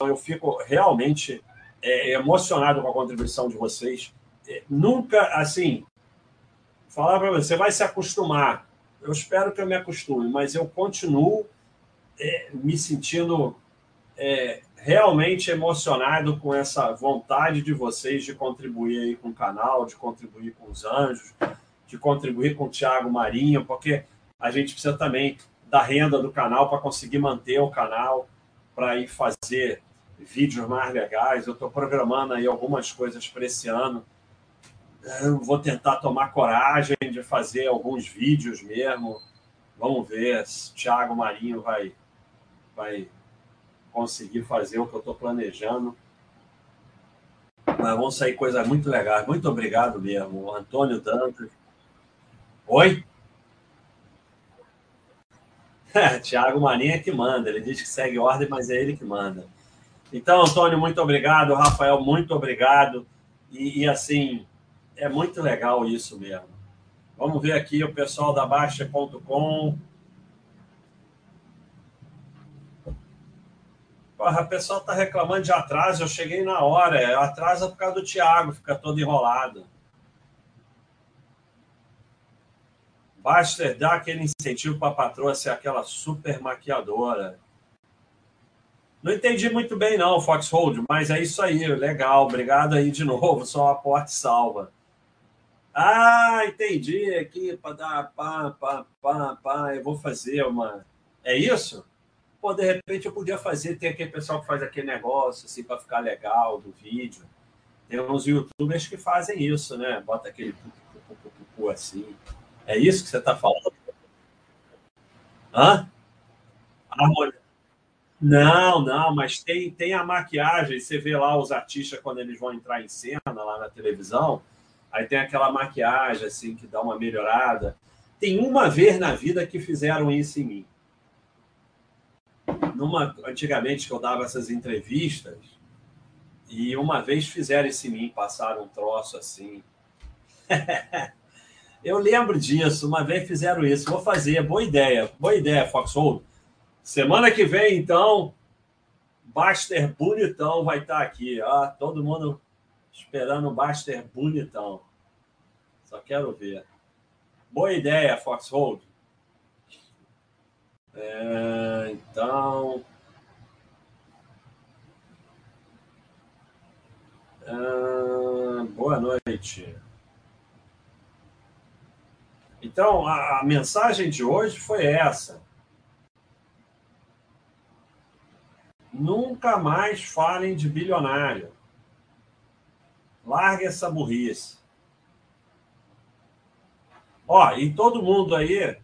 Speaker 1: Eu fico realmente é, emocionado com a contribuição de vocês. É, nunca, assim, falar para você, você vai se acostumar. Eu espero que eu me acostume, mas eu continuo é, me sentindo é, realmente emocionado com essa vontade de vocês de contribuir aí com o canal, de contribuir com os anjos, de contribuir com o Thiago Marinho, porque a gente precisa também da renda do canal para conseguir manter o canal, para ir fazer vídeos mais legais. Eu estou programando aí algumas coisas para esse ano. Eu vou tentar tomar coragem de fazer alguns vídeos mesmo. Vamos ver se Thiago Marinho vai, vai conseguir fazer o que eu estou planejando. Mas vão sair coisas muito legais. Muito obrigado mesmo. Antônio Dantas. Oi? Tiago Marinho é que manda. Ele diz que segue ordem, mas é ele que manda. Então, Antônio, muito obrigado. Rafael, muito obrigado. E, e, assim, é muito legal isso mesmo. Vamos ver aqui o pessoal da Baixa.com. Porra, o pessoal está reclamando de atraso. Eu cheguei na hora. É atrasa por causa do Thiago, fica todo enrolado. Basta dar aquele incentivo para a patroa ser aquela super maquiadora. Não entendi muito bem, não, Foxhold, mas é isso aí, legal. Obrigado aí de novo, só aporte salva. Ah, entendi. Aqui para dar pá, pá, pá, pá, eu vou fazer uma. É isso? Pô, de repente eu podia fazer. Tem aquele pessoal que faz aquele negócio assim para ficar legal do vídeo. Tem uns youtubers que fazem isso, né? Bota aquele assim. É isso que você está falando? Hã? Não, não, mas tem, tem a maquiagem. Você vê lá os artistas quando eles vão entrar em cena lá na televisão, aí tem aquela maquiagem assim que dá uma melhorada. Tem uma vez na vida que fizeram isso em mim. Numa, antigamente que eu dava essas entrevistas, e uma vez fizeram isso em mim, passaram um troço assim. eu lembro disso, uma vez fizeram isso. Vou fazer, boa ideia, boa ideia, Foxhold. Semana que vem, então, Baster bonitão vai estar aqui. Ó, todo mundo esperando o Baster bonitão. Só quero ver. Boa ideia, Foxhold. É, então. É, boa noite. Então, a, a mensagem de hoje foi essa. Nunca mais falem de bilionário. Largue essa burrice. Ó, e todo mundo aí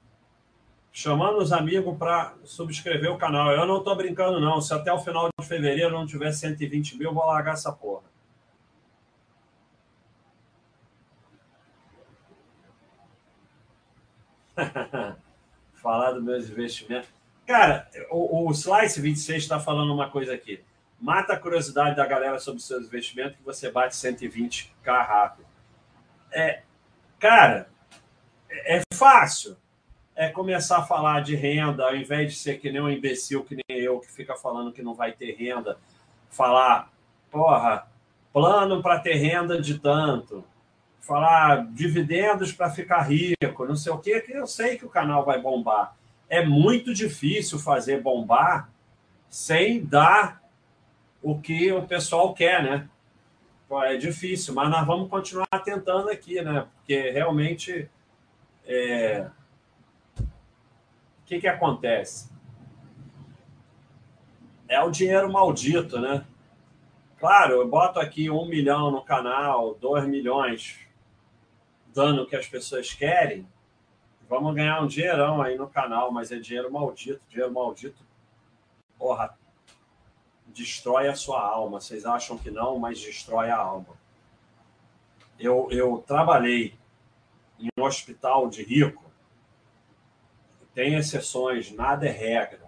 Speaker 1: chamando os amigos para subscrever o canal. Eu não estou brincando, não. Se até o final de fevereiro não tiver 120 mil, eu vou largar essa porra. Falar dos meus investimentos. Cara, o, o Slice 26 está falando uma coisa aqui. Mata a curiosidade da galera sobre seus investimentos que você bate 120k rápido. É, cara, é, fácil. É começar a falar de renda, ao invés de ser que nem um imbecil, que nem eu, que fica falando que não vai ter renda, falar, porra, plano para ter renda de tanto, falar dividendos para ficar rico, não sei o quê, que eu sei que o canal vai bombar é muito difícil fazer bombar sem dar o que o pessoal quer, né? É difícil, mas nós vamos continuar tentando aqui, né? Porque realmente é... o que, que acontece? É o dinheiro maldito, né? Claro, eu boto aqui um milhão no canal, dois milhões, dando o que as pessoas querem, Vamos ganhar um dinheirão aí no canal, mas é dinheiro maldito. Dinheiro maldito, porra, destrói a sua alma. Vocês acham que não, mas destrói a alma. Eu, eu trabalhei em um hospital de rico. Tem exceções, nada é regra.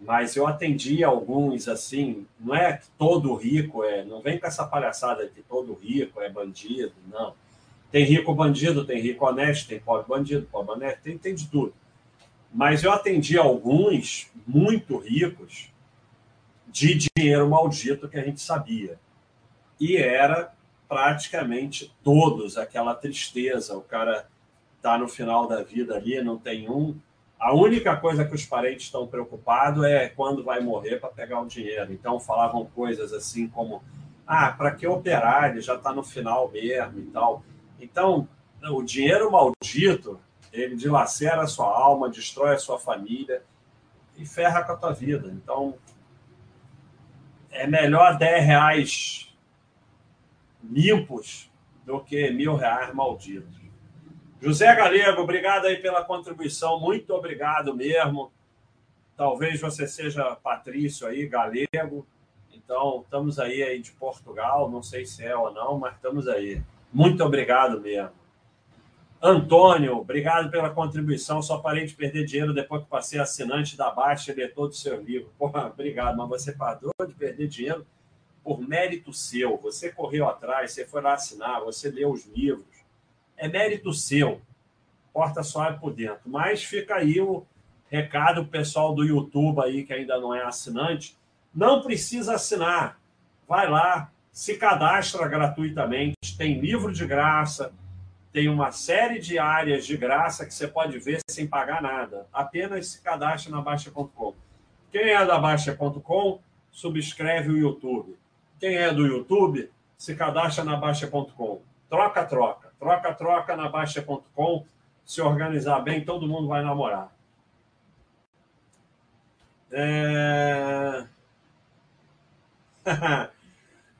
Speaker 1: Mas eu atendi alguns assim, não é que todo rico é, não vem com essa palhaçada que todo rico é bandido, não. Tem rico bandido, tem rico honesto, tem pobre bandido, pobre honesto, tem, tem de tudo. Mas eu atendi alguns muito ricos de dinheiro maldito que a gente sabia. E era praticamente todos aquela tristeza. O cara está no final da vida ali, não tem um. A única coisa que os parentes estão preocupados é quando vai morrer para pegar o dinheiro. Então falavam coisas assim como: ah, para que operar? Ele já está no final mesmo e tal. Então, o dinheiro maldito, ele dilacera a sua alma, destrói a sua família e ferra com a tua vida. Então, é melhor 10 reais limpos do que mil reais malditos. José Galego, obrigado aí pela contribuição, muito obrigado mesmo. Talvez você seja Patrício aí, galego. Então, estamos aí, aí de Portugal, não sei se é ou não, mas estamos aí. Muito obrigado mesmo. Antônio, obrigado pela contribuição. Só parei de perder dinheiro depois que passei assinante da Baixa e ler todo o seu livro. Porra, obrigado, mas você parou de perder dinheiro por mérito seu. Você correu atrás, você foi lá assinar, você leu os livros. É mérito seu. Porta só é por dentro. Mas fica aí o recado pessoal do YouTube aí que ainda não é assinante. Não precisa assinar. Vai lá, se cadastra gratuitamente, tem livro de graça, tem uma série de áreas de graça que você pode ver sem pagar nada. Apenas se cadastre na Baixa.com. Quem é da Baixa.com, subscreve o YouTube. Quem é do YouTube, se cadastra na Baixa.com. Troca, troca. Troca-troca na Baixa.com. Se organizar bem, todo mundo vai namorar. É...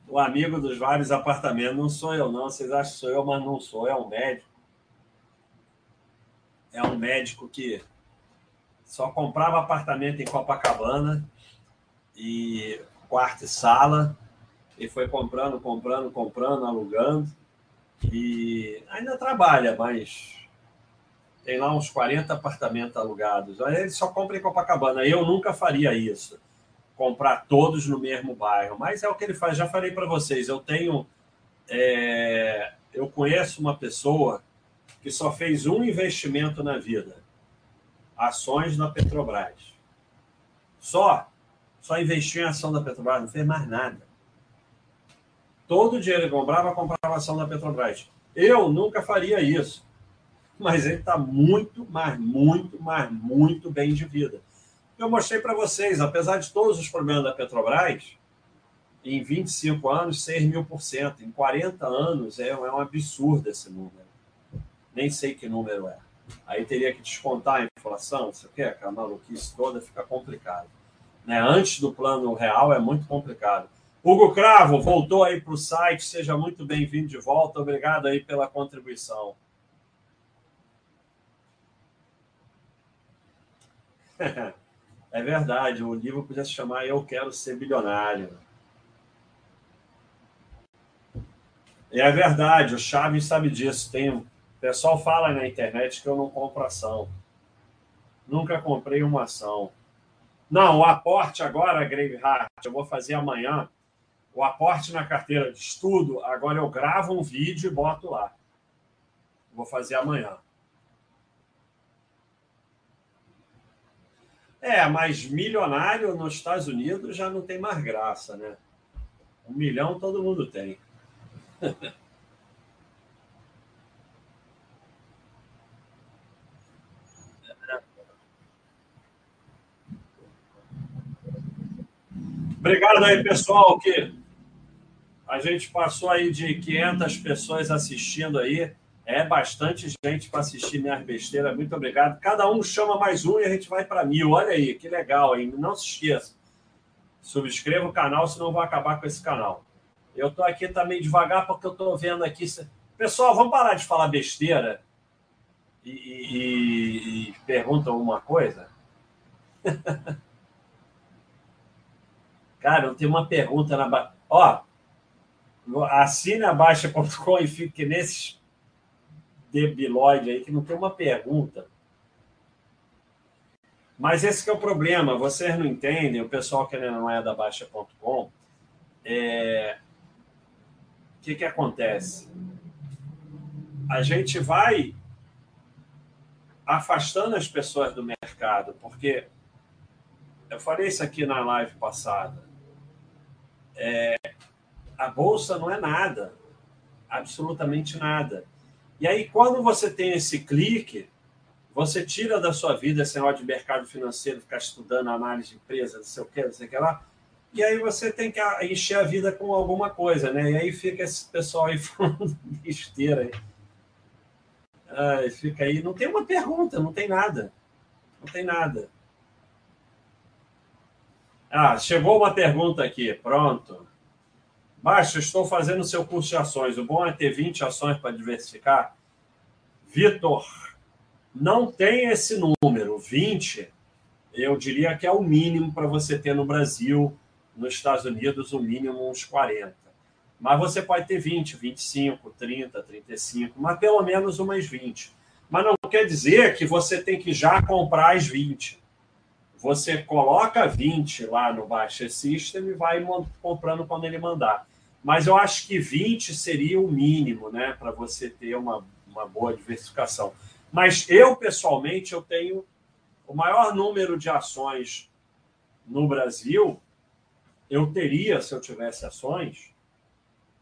Speaker 1: o amigo dos vários apartamentos não sou eu, não. Vocês acham que sou eu, mas não sou. É um médico. É um médico que só comprava apartamento em Copacabana e quarto e sala e foi comprando, comprando, comprando, alugando e ainda trabalha, mas tem lá uns 40 apartamentos alugados. Aí ele só compra em Copacabana. Eu nunca faria isso, comprar todos no mesmo bairro, mas é o que ele faz. Já falei para vocês, eu tenho, é... eu conheço uma pessoa que só fez um investimento na vida, ações da Petrobras. Só, só investiu em ação da Petrobras, não fez mais nada. Todo o dinheiro que comprava, comprava ação da Petrobras. Eu nunca faria isso mas ele está muito, mas muito, mas muito bem de vida. Eu mostrei para vocês, apesar de todos os problemas da Petrobras, em 25 anos, 6 mil por cento. Em 40 anos, é, é um absurdo esse número. Nem sei que número é. Aí teria que descontar a inflação, você quer? Aquela maluquice toda fica complicado. Né? Antes do plano real é muito complicado. Hugo Cravo voltou aí para o site, seja muito bem-vindo de volta. Obrigado aí pela contribuição. É verdade, o livro podia se chamar Eu Quero Ser Bilionário. E é verdade, o Chaves sabe disso. Tem, o pessoal fala na internet que eu não compro ação. Nunca comprei uma ação. Não, o aporte agora, Gravehart, eu vou fazer amanhã. O aporte na carteira de estudo, agora eu gravo um vídeo e boto lá. Vou fazer amanhã. É, mas milionário nos Estados Unidos já não tem mais graça, né? Um milhão todo mundo tem. Obrigado aí, pessoal, que a gente passou aí de 500 pessoas assistindo aí. É bastante gente para assistir minhas besteiras. Muito obrigado. Cada um chama mais um e a gente vai para mil. Olha aí, que legal, hein? Não se esqueça. Subscreva o canal, senão vou acabar com esse canal. Eu estou aqui também devagar porque eu estou vendo aqui. Pessoal, vamos parar de falar besteira e, e, e perguntam uma coisa? Cara, eu tenho uma pergunta na. Ó, assine a Baixa.com e fique nesses debilóide aí que não tem uma pergunta. Mas esse é o problema, vocês não entendem, o pessoal que não é da Baixa.com, é... o que, que acontece? A gente vai afastando as pessoas do mercado, porque eu falei isso aqui na live passada. É... A bolsa não é nada, absolutamente nada. E aí, quando você tem esse clique, você tira da sua vida esse negócio de mercado financeiro, ficar estudando análise de empresa, não sei o que, não sei o que lá. E aí você tem que encher a vida com alguma coisa, né? E aí fica esse pessoal aí falando besteira aí. Ah, fica aí, não tem uma pergunta, não tem nada. Não tem nada. Ah, chegou uma pergunta aqui, pronto. Baixa, estou fazendo o seu curso de ações. O bom é ter 20 ações para diversificar? Vitor, não tem esse número. 20, eu diria que é o mínimo para você ter no Brasil, nos Estados Unidos, o mínimo uns 40. Mas você pode ter 20, 25, 30, 35, mas pelo menos umas 20. Mas não quer dizer que você tem que já comprar as 20. Você coloca 20 lá no Baixa System e vai comprando quando ele mandar. Mas eu acho que 20 seria o mínimo, né, para você ter uma, uma boa diversificação. Mas eu, pessoalmente, eu tenho o maior número de ações no Brasil, eu teria, se eu tivesse ações,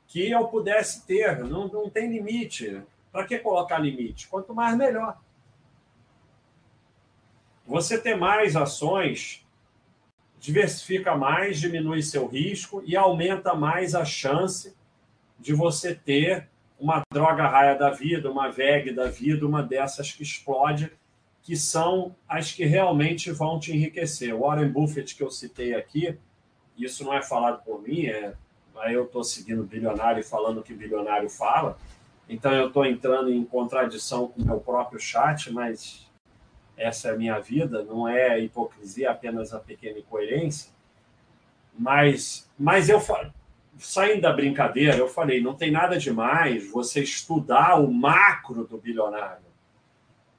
Speaker 1: que eu pudesse ter. Não, não tem limite. Para que colocar limite? Quanto mais, melhor. Você ter mais ações diversifica mais, diminui seu risco e aumenta mais a chance de você ter uma droga raia da vida, uma VEG da vida, uma dessas que explode, que são as que realmente vão te enriquecer. O Warren Buffett, que eu citei aqui, isso não é falado por mim, é, eu estou seguindo bilionário e falando o que bilionário fala, então eu estou entrando em contradição com o meu próprio chat, mas essa é a minha vida, não é hipocrisia, é apenas a pequena incoerência. Mas, mas eu saindo da brincadeira, eu falei, não tem nada demais você estudar o macro do bilionário.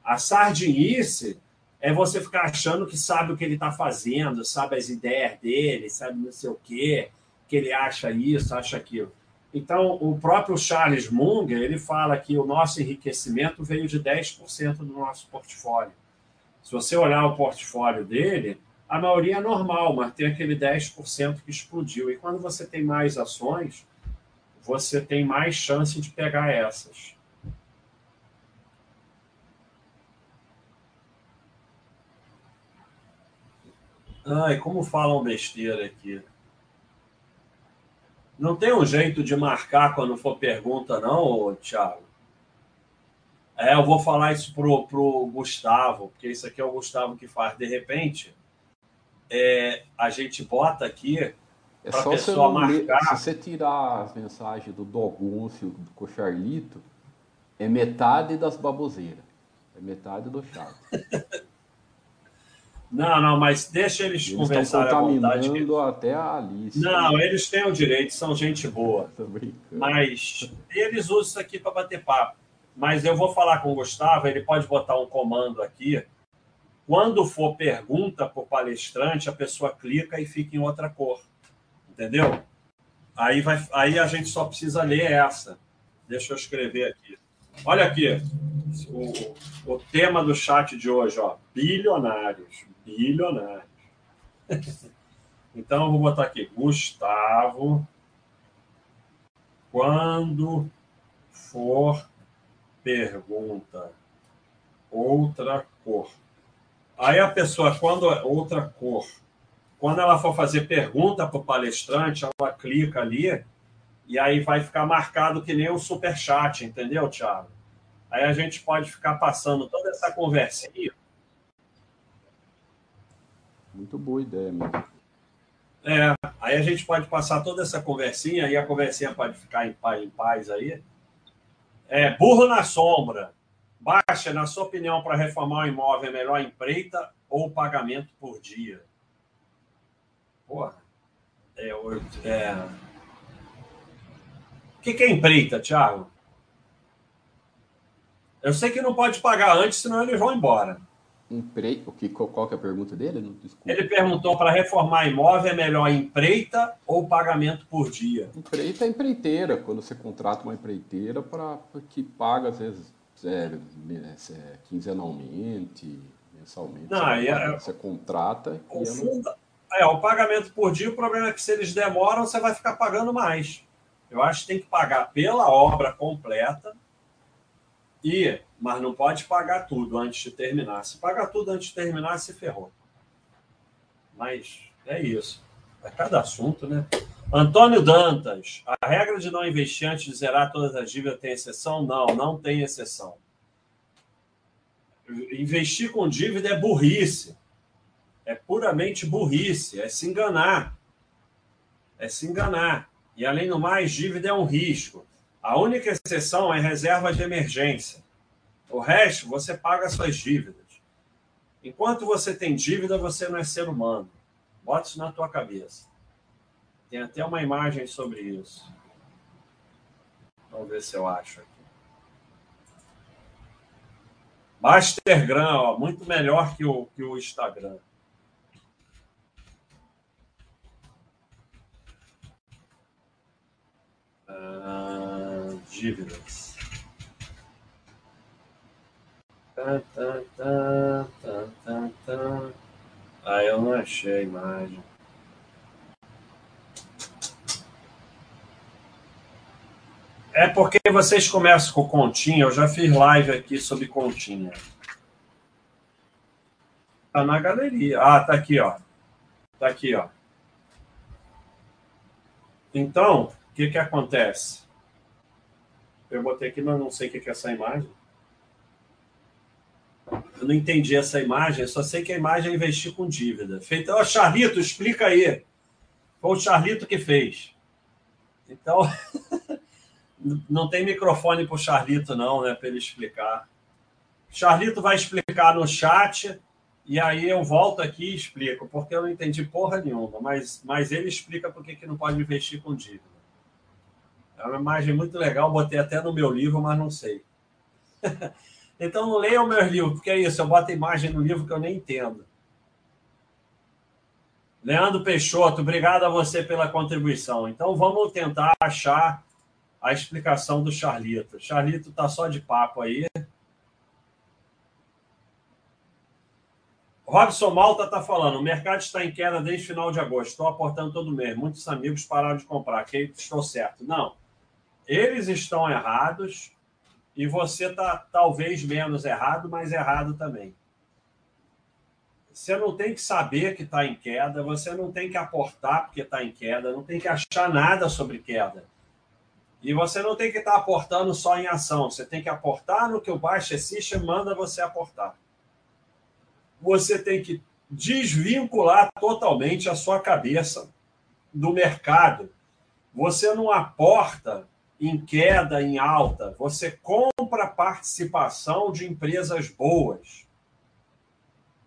Speaker 1: A sardinice é você ficar achando que sabe o que ele está fazendo, sabe as ideias dele, sabe não sei o quê, que ele acha isso, acha aquilo. Então, o próprio Charles Munger, ele fala que o nosso enriquecimento veio de 10% do nosso portfólio. Se você olhar o portfólio dele, a maioria é normal, mas tem aquele 10% que explodiu. E quando você tem mais ações, você tem mais chance de pegar essas. Ai, como falam besteira aqui. Não tem um jeito de marcar quando for pergunta, não, Thiago? É, eu vou falar isso pro, pro Gustavo, porque isso aqui é o Gustavo que faz. De repente, é, a gente bota aqui
Speaker 2: é para a pessoa marcar. Ler, se você tirar as mensagens do Doguncio, do Cocharlito, é metade das baboseiras. É metade do chato.
Speaker 1: não, não, mas deixa eles, eles conversarem à vontade. Que...
Speaker 2: até a Alice.
Speaker 1: Não, eles têm o direito, são gente boa. Mas eles usam isso aqui para bater papo mas eu vou falar com o Gustavo, ele pode botar um comando aqui. Quando for pergunta por palestrante, a pessoa clica e fica em outra cor. Entendeu? Aí, vai, aí a gente só precisa ler essa. Deixa eu escrever aqui. Olha aqui, o, o tema do chat de hoje, ó, bilionários, bilionários. então eu vou botar aqui, Gustavo, quando for pergunta outra cor. Aí a pessoa, quando outra cor, quando ela for fazer pergunta para o palestrante, ela clica ali e aí vai ficar marcado que nem o super chat, entendeu, Thiago? Aí a gente pode ficar passando toda essa conversinha.
Speaker 2: Muito boa ideia, mesmo.
Speaker 1: É, aí a gente pode passar toda essa conversinha e a conversinha pode ficar em paz, em paz aí. É, burro na sombra. Baixa, na sua opinião, para reformar o imóvel, é melhor empreita ou pagamento por dia? Porra. É, é... O que, que é empreita, Thiago? Eu sei que não pode pagar antes, senão eles vão embora.
Speaker 2: Empre... O que, qual que é a pergunta dele?
Speaker 1: Ele perguntou para reformar imóvel é melhor empreita ou pagamento por dia?
Speaker 2: Empreita é empreiteira, quando você contrata uma empreiteira para que paga, às vezes, é, é, quinzenalmente, mensalmente.
Speaker 1: Não,
Speaker 2: você,
Speaker 1: é,
Speaker 2: você contrata
Speaker 1: o, fundo, é, o pagamento por dia, o problema é que se eles demoram, você vai ficar pagando mais. Eu acho que tem que pagar pela obra completa e mas não pode pagar tudo antes de terminar. Se pagar tudo antes de terminar, se ferrou. Mas é isso. É cada assunto, né? Antônio Dantas, a regra de não investir antes de zerar todas as dívidas tem exceção? Não, não tem exceção. Investir com dívida é burrice. É puramente burrice, é se enganar. É se enganar. E além do mais, dívida é um risco. A única exceção é reserva de emergência. O resto, você paga suas dívidas. Enquanto você tem dívida, você não é ser humano. Bota isso na tua cabeça. Tem até uma imagem sobre isso. Vamos ver se eu acho aqui. Mastergram, ó, muito melhor que o, que o Instagram. Ah, dívidas. Tá, tá, tá, tá, tá, tá. Ah, eu não achei a imagem. É porque vocês começam com continha. Eu já fiz live aqui sobre continha. Tá na galeria. Ah, tá aqui, ó. Tá aqui, ó. Então, o que que acontece? Eu botei aqui, mas não sei o que é essa imagem. Eu não entendi essa imagem, só sei que a imagem é investir com dívida. Feita. Ó, oh, Charlito, explica aí. Foi o Charlito que fez. Então, não tem microfone para o Charlito, não, né? Para ele explicar. Charlito vai explicar no chat e aí eu volto aqui e explico, porque eu não entendi porra nenhuma, mas, mas ele explica por que não pode investir com dívida. É uma imagem muito legal, botei até no meu livro, mas não sei. então não leiam meus livros, porque é isso, eu boto imagem no livro que eu nem entendo. Leandro Peixoto, obrigado a você pela contribuição. Então vamos tentar achar a explicação do Charlito. Charlito está só de papo aí. Robson Malta está falando: o mercado está em queda desde final de agosto. Estou aportando todo mês. Muitos amigos pararam de comprar. Que estou certo. Não. Eles estão errados e você está talvez menos errado, mas errado também. Você não tem que saber que está em queda, você não tem que aportar porque está em queda, não tem que achar nada sobre queda. E você não tem que estar tá aportando só em ação, você tem que aportar no que o Baixa System manda você aportar você tem que desvincular totalmente a sua cabeça do mercado. Você não aporta em queda, em alta, você compra participação de empresas boas.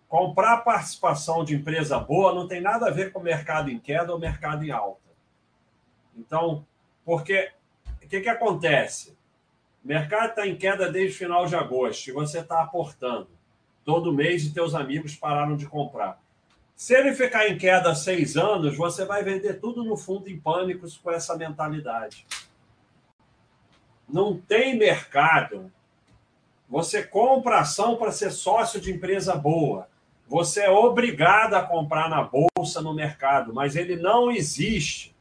Speaker 1: Comprar participação de empresa boa não tem nada a ver com mercado em queda ou mercado em alta. Então, porque o que, que acontece? O mercado está em queda desde final de agosto e você está aportando todo mês e teus amigos pararam de comprar. Se ele ficar em queda seis anos, você vai vender tudo no fundo em pânico com essa mentalidade. Não tem mercado. Você compra ação para ser sócio de empresa boa. Você é obrigado a comprar na bolsa no mercado, mas ele não existe.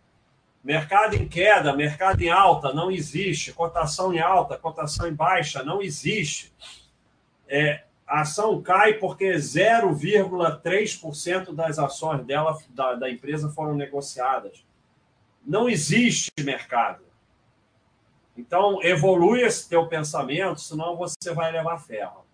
Speaker 1: Mercado em queda, mercado em alta, não existe. Cotação em alta, cotação em baixa, não existe. É, a ação cai porque 0,3% das ações dela, da, da empresa foram negociadas. Não existe mercado. Então, evolui esse teu pensamento, senão você vai levar ferro.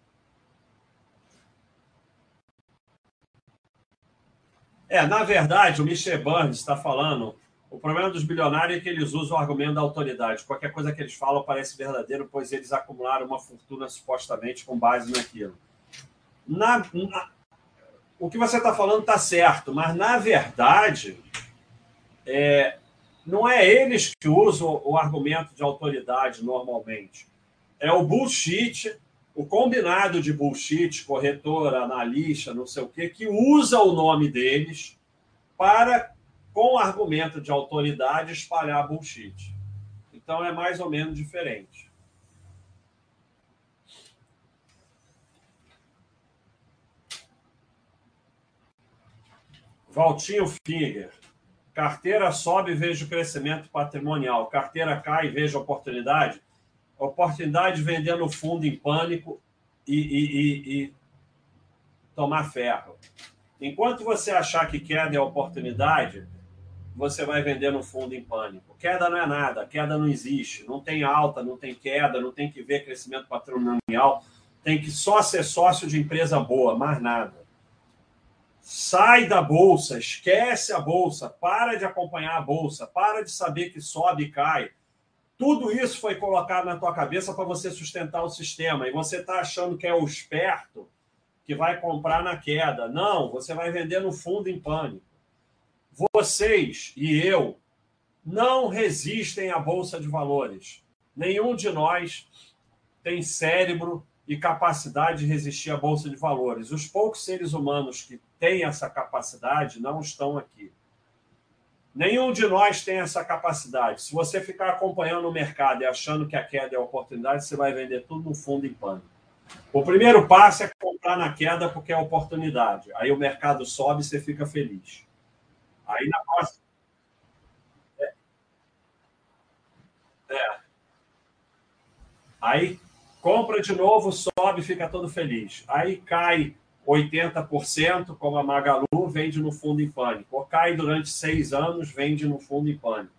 Speaker 1: É, na verdade, o Michel Burns está falando o problema dos bilionários é que eles usam o argumento da autoridade. Qualquer coisa que eles falam parece verdadeiro, pois eles acumularam uma fortuna supostamente com base naquilo. Na, na, o que você está falando está certo, mas na verdade é, não é eles que usam o argumento de autoridade normalmente. É o bullshit, o combinado de bullshit, corretor, analista, não sei o quê, que usa o nome deles para com argumento de autoridade, espalhar bullshit. Então é mais ou menos diferente. Valtinho Finger. Carteira sobe, vejo crescimento patrimonial. Carteira cai, vejo oportunidade. Oportunidade vendendo fundo em pânico e, e, e, e tomar ferro. Enquanto você achar que queda é oportunidade, você vai vender no fundo em pânico. Queda não é nada, queda não existe. Não tem alta, não tem queda, não tem que ver crescimento patrimonial. Tem que só ser sócio de empresa boa, mais nada. Sai da bolsa, esquece a bolsa, para de acompanhar a bolsa, para de saber que sobe e cai. Tudo isso foi colocado na tua cabeça para você sustentar o sistema. E você está achando que é o esperto que vai comprar na queda. Não, você vai vender no fundo em pânico. Vocês e eu não resistem à bolsa de valores. Nenhum de nós tem cérebro e capacidade de resistir à bolsa de valores. Os poucos seres humanos que têm essa capacidade não estão aqui. Nenhum de nós tem essa capacidade. Se você ficar acompanhando o mercado e achando que a queda é oportunidade, você vai vender tudo no fundo em pânico. O primeiro passo é comprar na queda porque é oportunidade. Aí o mercado sobe e você fica feliz. Aí na próxima. É. é. Aí compra de novo, sobe, fica todo feliz. Aí cai 80%, como a Magalu, vende no fundo em pânico. Ou cai durante seis anos, vende no fundo em pânico.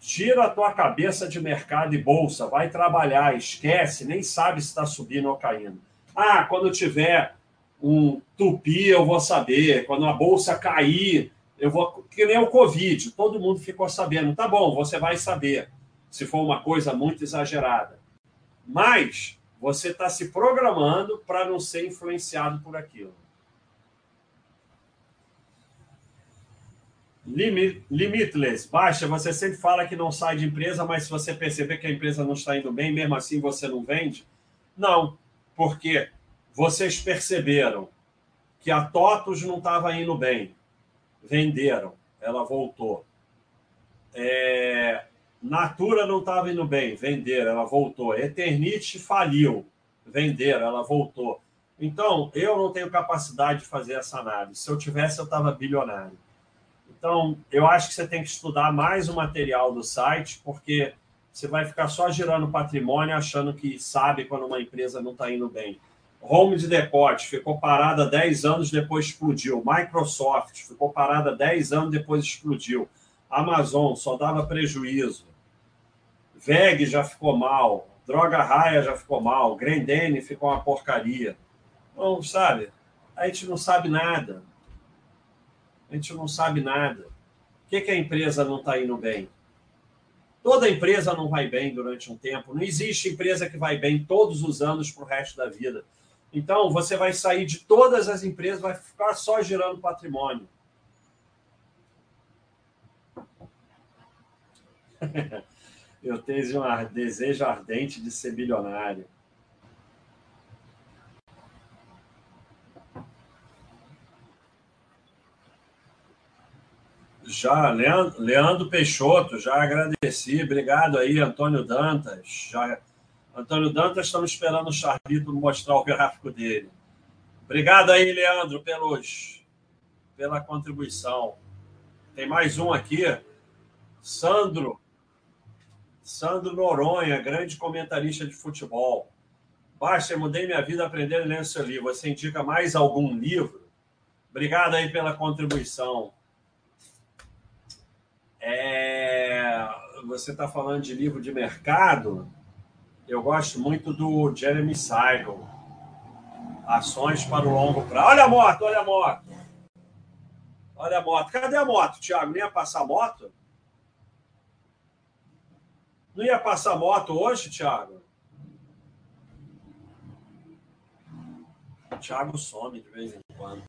Speaker 1: Tira a tua cabeça de mercado e bolsa, vai trabalhar, esquece, nem sabe se está subindo ou caindo. Ah, quando tiver um tupi, eu vou saber. Quando a bolsa cair, eu vou. Que nem o Covid, todo mundo ficou sabendo. Tá bom, você vai saber, se for uma coisa muito exagerada. Mas você está se programando para não ser influenciado por aquilo. Limitless, baixa, você sempre fala que não sai de empresa, mas se você perceber que a empresa não está indo bem, mesmo assim você não vende? Não, porque vocês perceberam que a TOTUS não estava indo bem, venderam, ela voltou. É... Natura não estava indo bem, venderam, ela voltou. Eternite faliu, venderam, ela voltou. Então, eu não tenho capacidade de fazer essa análise. Se eu tivesse, eu estava bilionário. Então, eu acho que você tem que estudar mais o material do site, porque você vai ficar só girando patrimônio achando que sabe quando uma empresa não está indo bem. Home de Depot ficou parada 10 anos, depois explodiu. Microsoft ficou parada 10 anos, depois explodiu. Amazon só dava prejuízo. VEG já ficou mal. Droga Raia já ficou mal. Grendene ficou uma porcaria. Então, sabe? A gente não sabe nada. A gente não sabe nada. O que, que a empresa não está indo bem? Toda empresa não vai bem durante um tempo. Não existe empresa que vai bem todos os anos para o resto da vida. Então, você vai sair de todas as empresas, vai ficar só girando patrimônio. Eu tenho um desejo ardente de ser bilionário. Já, Leandro, Peixoto, já agradeci. Obrigado aí, Antônio Dantas. Já, Antônio Dantas, estamos esperando o Charlito mostrar o gráfico dele. Obrigado aí, Leandro, pelos, pela contribuição. Tem mais um aqui. Sandro. Sandro Noronha, grande comentarista de futebol. Baixa, mudei minha vida aprendendo lendo seu livro. Você indica mais algum livro? Obrigado aí pela contribuição. É, você está falando de livro de mercado. Eu gosto muito do Jeremy Siegel. Ações para o longo prazo. Olha a moto, olha a moto. Olha a moto. Cadê a moto, Thiago? Nem ia passar moto? Não ia passar moto hoje, Thiago? Thiago some de vez em quando.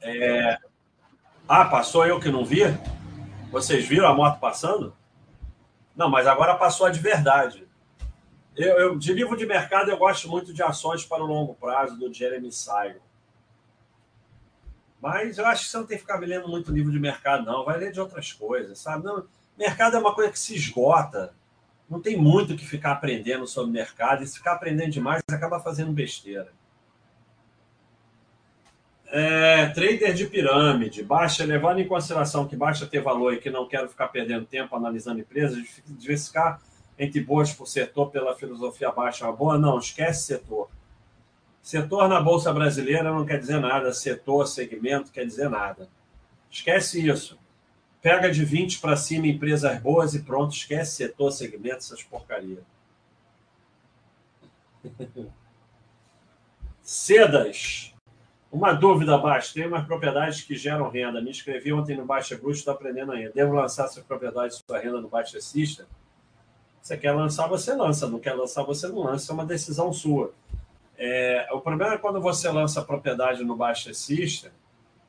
Speaker 1: É... Ah, passou eu que não vi? Vocês viram a moto passando? Não, mas agora passou a de verdade. Eu, eu, de livro de mercado, eu gosto muito de ações para o longo prazo, do Jeremy Simon. Mas eu acho que você não tem que ficar lendo muito livro de mercado, não. Vai ler de outras coisas, sabe? Não, mercado é uma coisa que se esgota. Não tem muito que ficar aprendendo sobre mercado. E se ficar aprendendo demais, acaba fazendo besteira. É, trader de pirâmide, baixa, levando em consideração que baixa ter valor e que não quero ficar perdendo tempo analisando empresas, diversificar entre boas por setor pela filosofia baixa uma boa? Não, esquece setor. Setor na Bolsa Brasileira não quer dizer nada, setor, segmento, quer dizer nada. Esquece isso. Pega de 20 para cima empresas boas e pronto, esquece setor, segmento, essas porcarias. Sedas. Uma dúvida, Baixo. Tem umas propriedades que geram renda. Me inscrevi ontem no Baixa Bruxo, estou aprendendo ainda. Devo lançar essa propriedade, sua renda no Baixa System? Você quer lançar, você lança. Não quer lançar, você não lança. É uma decisão sua. É, o problema é quando você lança a propriedade no Baixa System,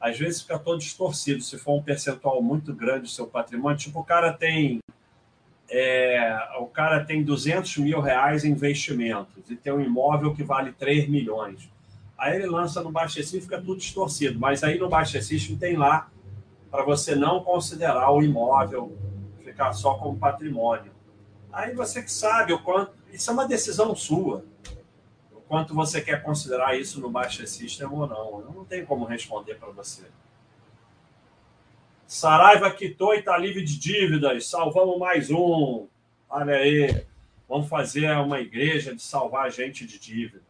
Speaker 1: às vezes fica todo distorcido. Se for um percentual muito grande do seu patrimônio, tipo, o cara tem é, o cara tem 200 mil reais em investimentos e tem um imóvel que vale 3 milhões. Aí ele lança no Baixa fica tudo distorcido. Mas aí no Baixa tem lá para você não considerar o imóvel, ficar só como patrimônio. Aí você que sabe o quanto. Isso é uma decisão sua. Quanto você quer considerar isso no Baixa System ou não. Eu não tenho como responder para você. Saraiva quitou e está livre de dívidas. Salvamos mais um. Olha aí. Vamos fazer uma igreja de salvar gente de dívida.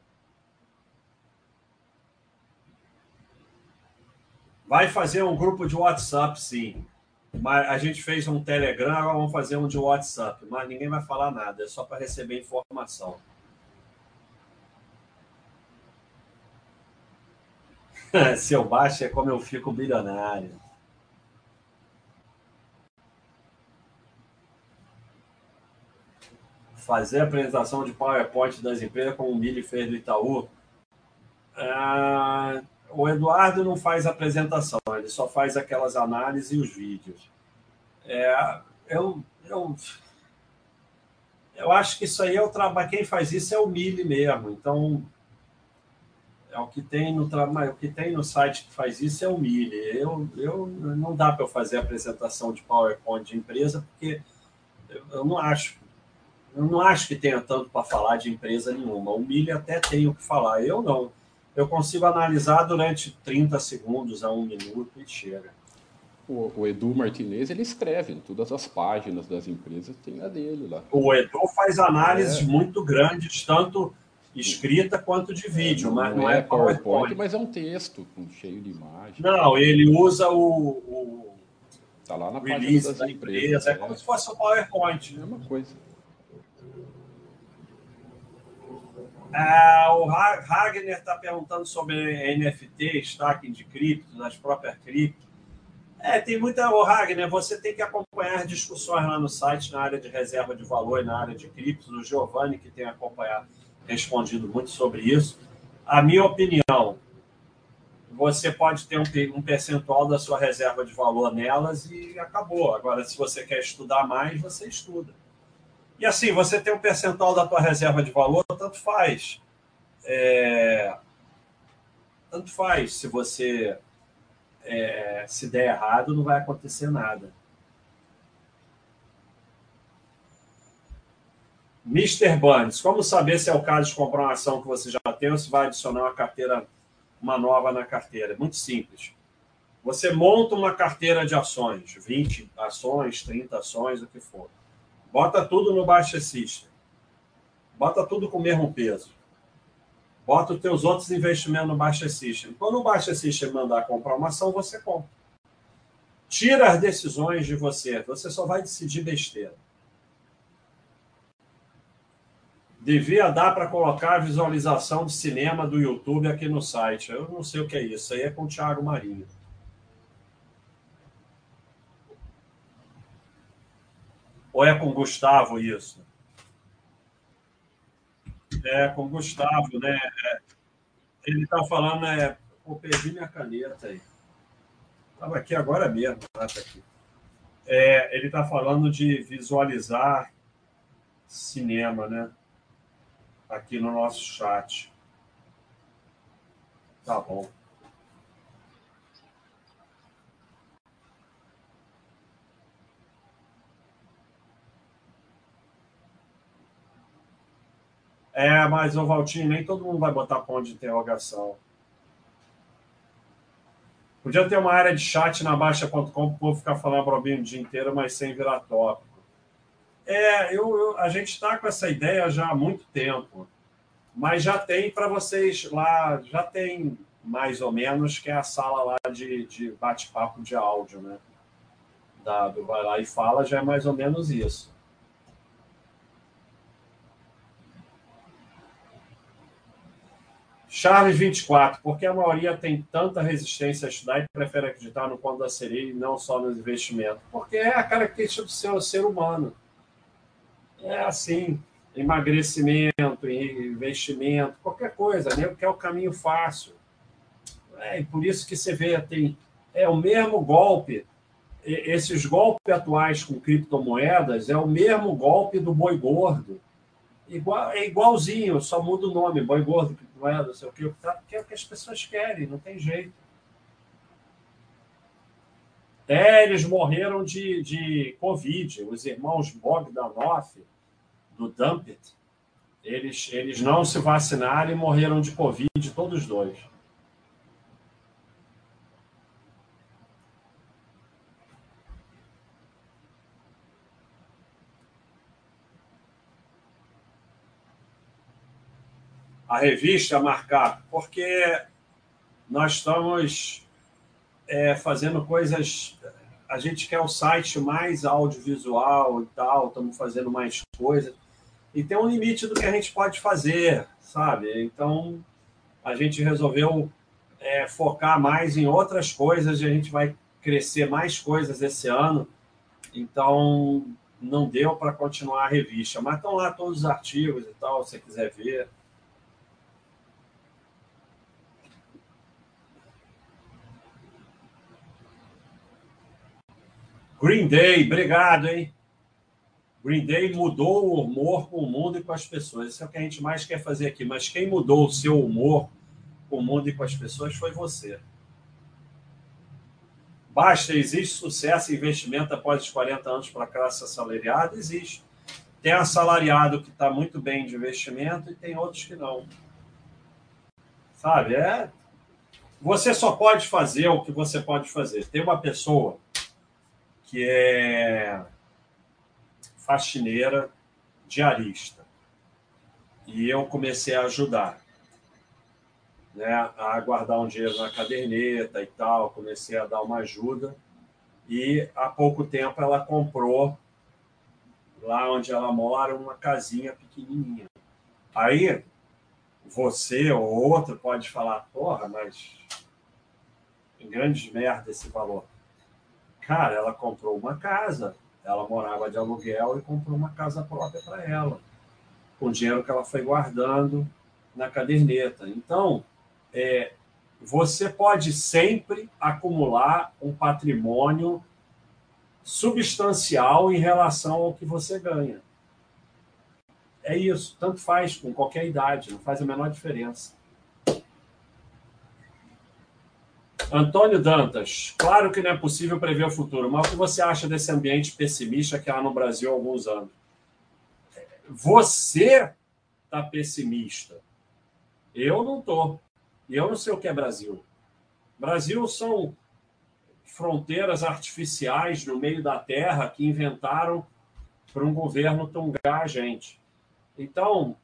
Speaker 1: Vai fazer um grupo de WhatsApp, sim. Mas a gente fez um Telegram, agora vamos fazer um de WhatsApp. Mas ninguém vai falar nada, é só para receber informação. Se eu baixo é como eu fico bilionário. Fazer a apresentação de PowerPoint das empresas, como o Mili fez do Itaú. Ah, o Eduardo não faz apresentação, ele só faz aquelas análises e os vídeos. É, eu, eu, eu acho que isso aí é o trabalho. Quem faz isso é o Mili mesmo. Então, o que tem no trabalho, o que tem no site que faz isso é o Mili. Eu, eu não dá para eu fazer apresentação de PowerPoint de empresa porque eu, não acho. Eu não acho que tenha tanto para falar de empresa nenhuma. O Mili até tem o que falar, eu não eu consigo analisar durante 30 segundos a um minuto e chega.
Speaker 2: O, o, Edu Martinez, ele escreve em todas as páginas das empresas, tem a dele lá.
Speaker 1: O Edu faz análises é. muito grandes, tanto escrita quanto de vídeo, é, não, mas não é, é PowerPoint, PowerPoint.
Speaker 2: Mas é um texto cheio de imagem.
Speaker 1: Não, ele usa o, o
Speaker 2: tá lá na release das da empresas. Empresa,
Speaker 1: é, como se fosse o PowerPoint.
Speaker 2: É uma coisa.
Speaker 1: Ah, o Ragner está perguntando sobre NFT, stacking de cripto, das próprias cripto. É, tem muita. O Ragner, você tem que acompanhar discussões lá no site, na área de reserva de valor e na área de cripto. O Giovanni, que tem acompanhado, respondido muito sobre isso. A minha opinião, você pode ter um, percentual da sua reserva de valor nelas e acabou. Agora, se você quer estudar mais, você estuda. E assim, você tem um percentual da tua reserva de valor, tanto faz. É... Tanto faz. Se você é... se der errado, não vai acontecer nada. Mr. Burns, como saber se é o caso de comprar uma ação que você já tem ou se vai adicionar uma carteira, uma nova na carteira? Muito simples. Você monta uma carteira de ações, 20 ações, 30 ações, o que for. Bota tudo no Baixa System. Bota tudo com o mesmo peso. Bota os teus outros investimentos no Baixa System. Quando o Baixa System mandar comprar uma ação, você compra. Tira as decisões de você. Você só vai decidir besteira. Devia dar para colocar a visualização de cinema do YouTube aqui no site. Eu não sei o que é isso. Aí é com o Thiago Marinho. Ou é com o Gustavo isso? É, com o Gustavo, né? É, ele está falando, é, pô, perdi minha caneta aí. Estava aqui agora mesmo, tá, tá aqui. É, ele está falando de visualizar cinema, né? Aqui no nosso chat. Tá bom. É, mas, o Valtinho, nem todo mundo vai botar ponto de interrogação. Podia ter uma área de chat na Baixa.com para o povo ficar falando brobinho o dia inteiro, mas sem virar tópico. É, eu, eu a gente está com essa ideia já há muito tempo, mas já tem para vocês lá, já tem mais ou menos, que é a sala lá de, de bate-papo de áudio, né? Da, do Vai Lá e Fala, já é mais ou menos isso. Charles 24, porque a maioria tem tanta resistência a estudar e prefere acreditar no conto da sereia e não só nos investimentos? Porque é a característica do ser humano. É assim, emagrecimento, investimento, qualquer coisa, né? que é o caminho fácil. É, e por isso que você vê, tem é o mesmo golpe. Esses golpes atuais com criptomoedas é o mesmo golpe do boi gordo. Igual, é igualzinho, só muda o nome, boi gordo, não sei o que, porque é o que as pessoas querem, não tem jeito. É, eles morreram de, de Covid, os irmãos Bogdanov, do Dumpet, eles, eles não se vacinaram e morreram de Covid, todos dois. a revista marcar, porque nós estamos é, fazendo coisas. a gente quer o site mais audiovisual e tal, estamos fazendo mais coisas. E tem um limite do que a gente pode fazer, sabe? Então, a gente resolveu é, focar mais em outras coisas e a gente vai crescer mais coisas esse ano. Então, não deu para continuar a revista, mas estão lá todos os artigos e tal, se você quiser ver. Green Day, obrigado, hein? Green Day mudou o humor com o mundo e com as pessoas. Isso é o que a gente mais quer fazer aqui. Mas quem mudou o seu humor com o mundo e com as pessoas foi você. Basta, existe sucesso e investimento após os 40 anos para a classe assalariada? Existe. Tem assalariado que está muito bem de investimento e tem outros que não. Sabe? É... Você só pode fazer o que você pode fazer. Tem uma pessoa que é faxineira, diarista. E eu comecei a ajudar né, a guardar um dinheiro na caderneta e tal, comecei a dar uma ajuda. E há pouco tempo ela comprou, lá onde ela mora, uma casinha pequenininha. Aí você ou outro pode falar, porra, mas grandes merda esse valor. Cara, ela comprou uma casa, ela morava de aluguel e comprou uma casa própria para ela, com dinheiro que ela foi guardando na caderneta. Então, é, você pode sempre acumular um patrimônio substancial em relação ao que você ganha. É isso, tanto faz com qualquer idade, não faz a menor diferença. Antônio Dantas, claro que não é possível prever o futuro, mas o que você acha desse ambiente pessimista que há no Brasil há alguns anos? Você está pessimista. Eu não estou. E eu não sei o que é Brasil. Brasil são fronteiras artificiais no meio da terra que inventaram para um governo tongar a gente. Então,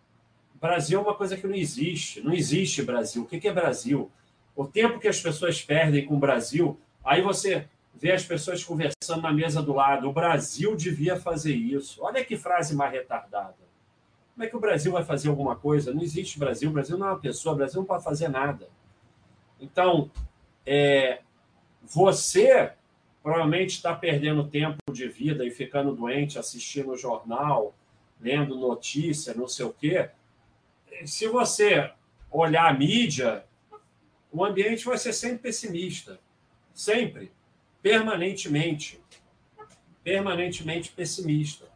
Speaker 1: Brasil é uma coisa que não existe. Não existe Brasil. O que é Brasil? O tempo que as pessoas perdem com o Brasil, aí você vê as pessoas conversando na mesa do lado. O Brasil devia fazer isso. Olha que frase mais retardada. Como é que o Brasil vai fazer alguma coisa? Não existe Brasil. O Brasil não é uma pessoa. O Brasil não pode fazer nada. Então, é, você provavelmente está perdendo tempo de vida e ficando doente, assistindo o jornal, lendo notícia, não sei o quê. Se você olhar a mídia, o ambiente vai ser sempre pessimista. Sempre. Permanentemente. Permanentemente pessimista.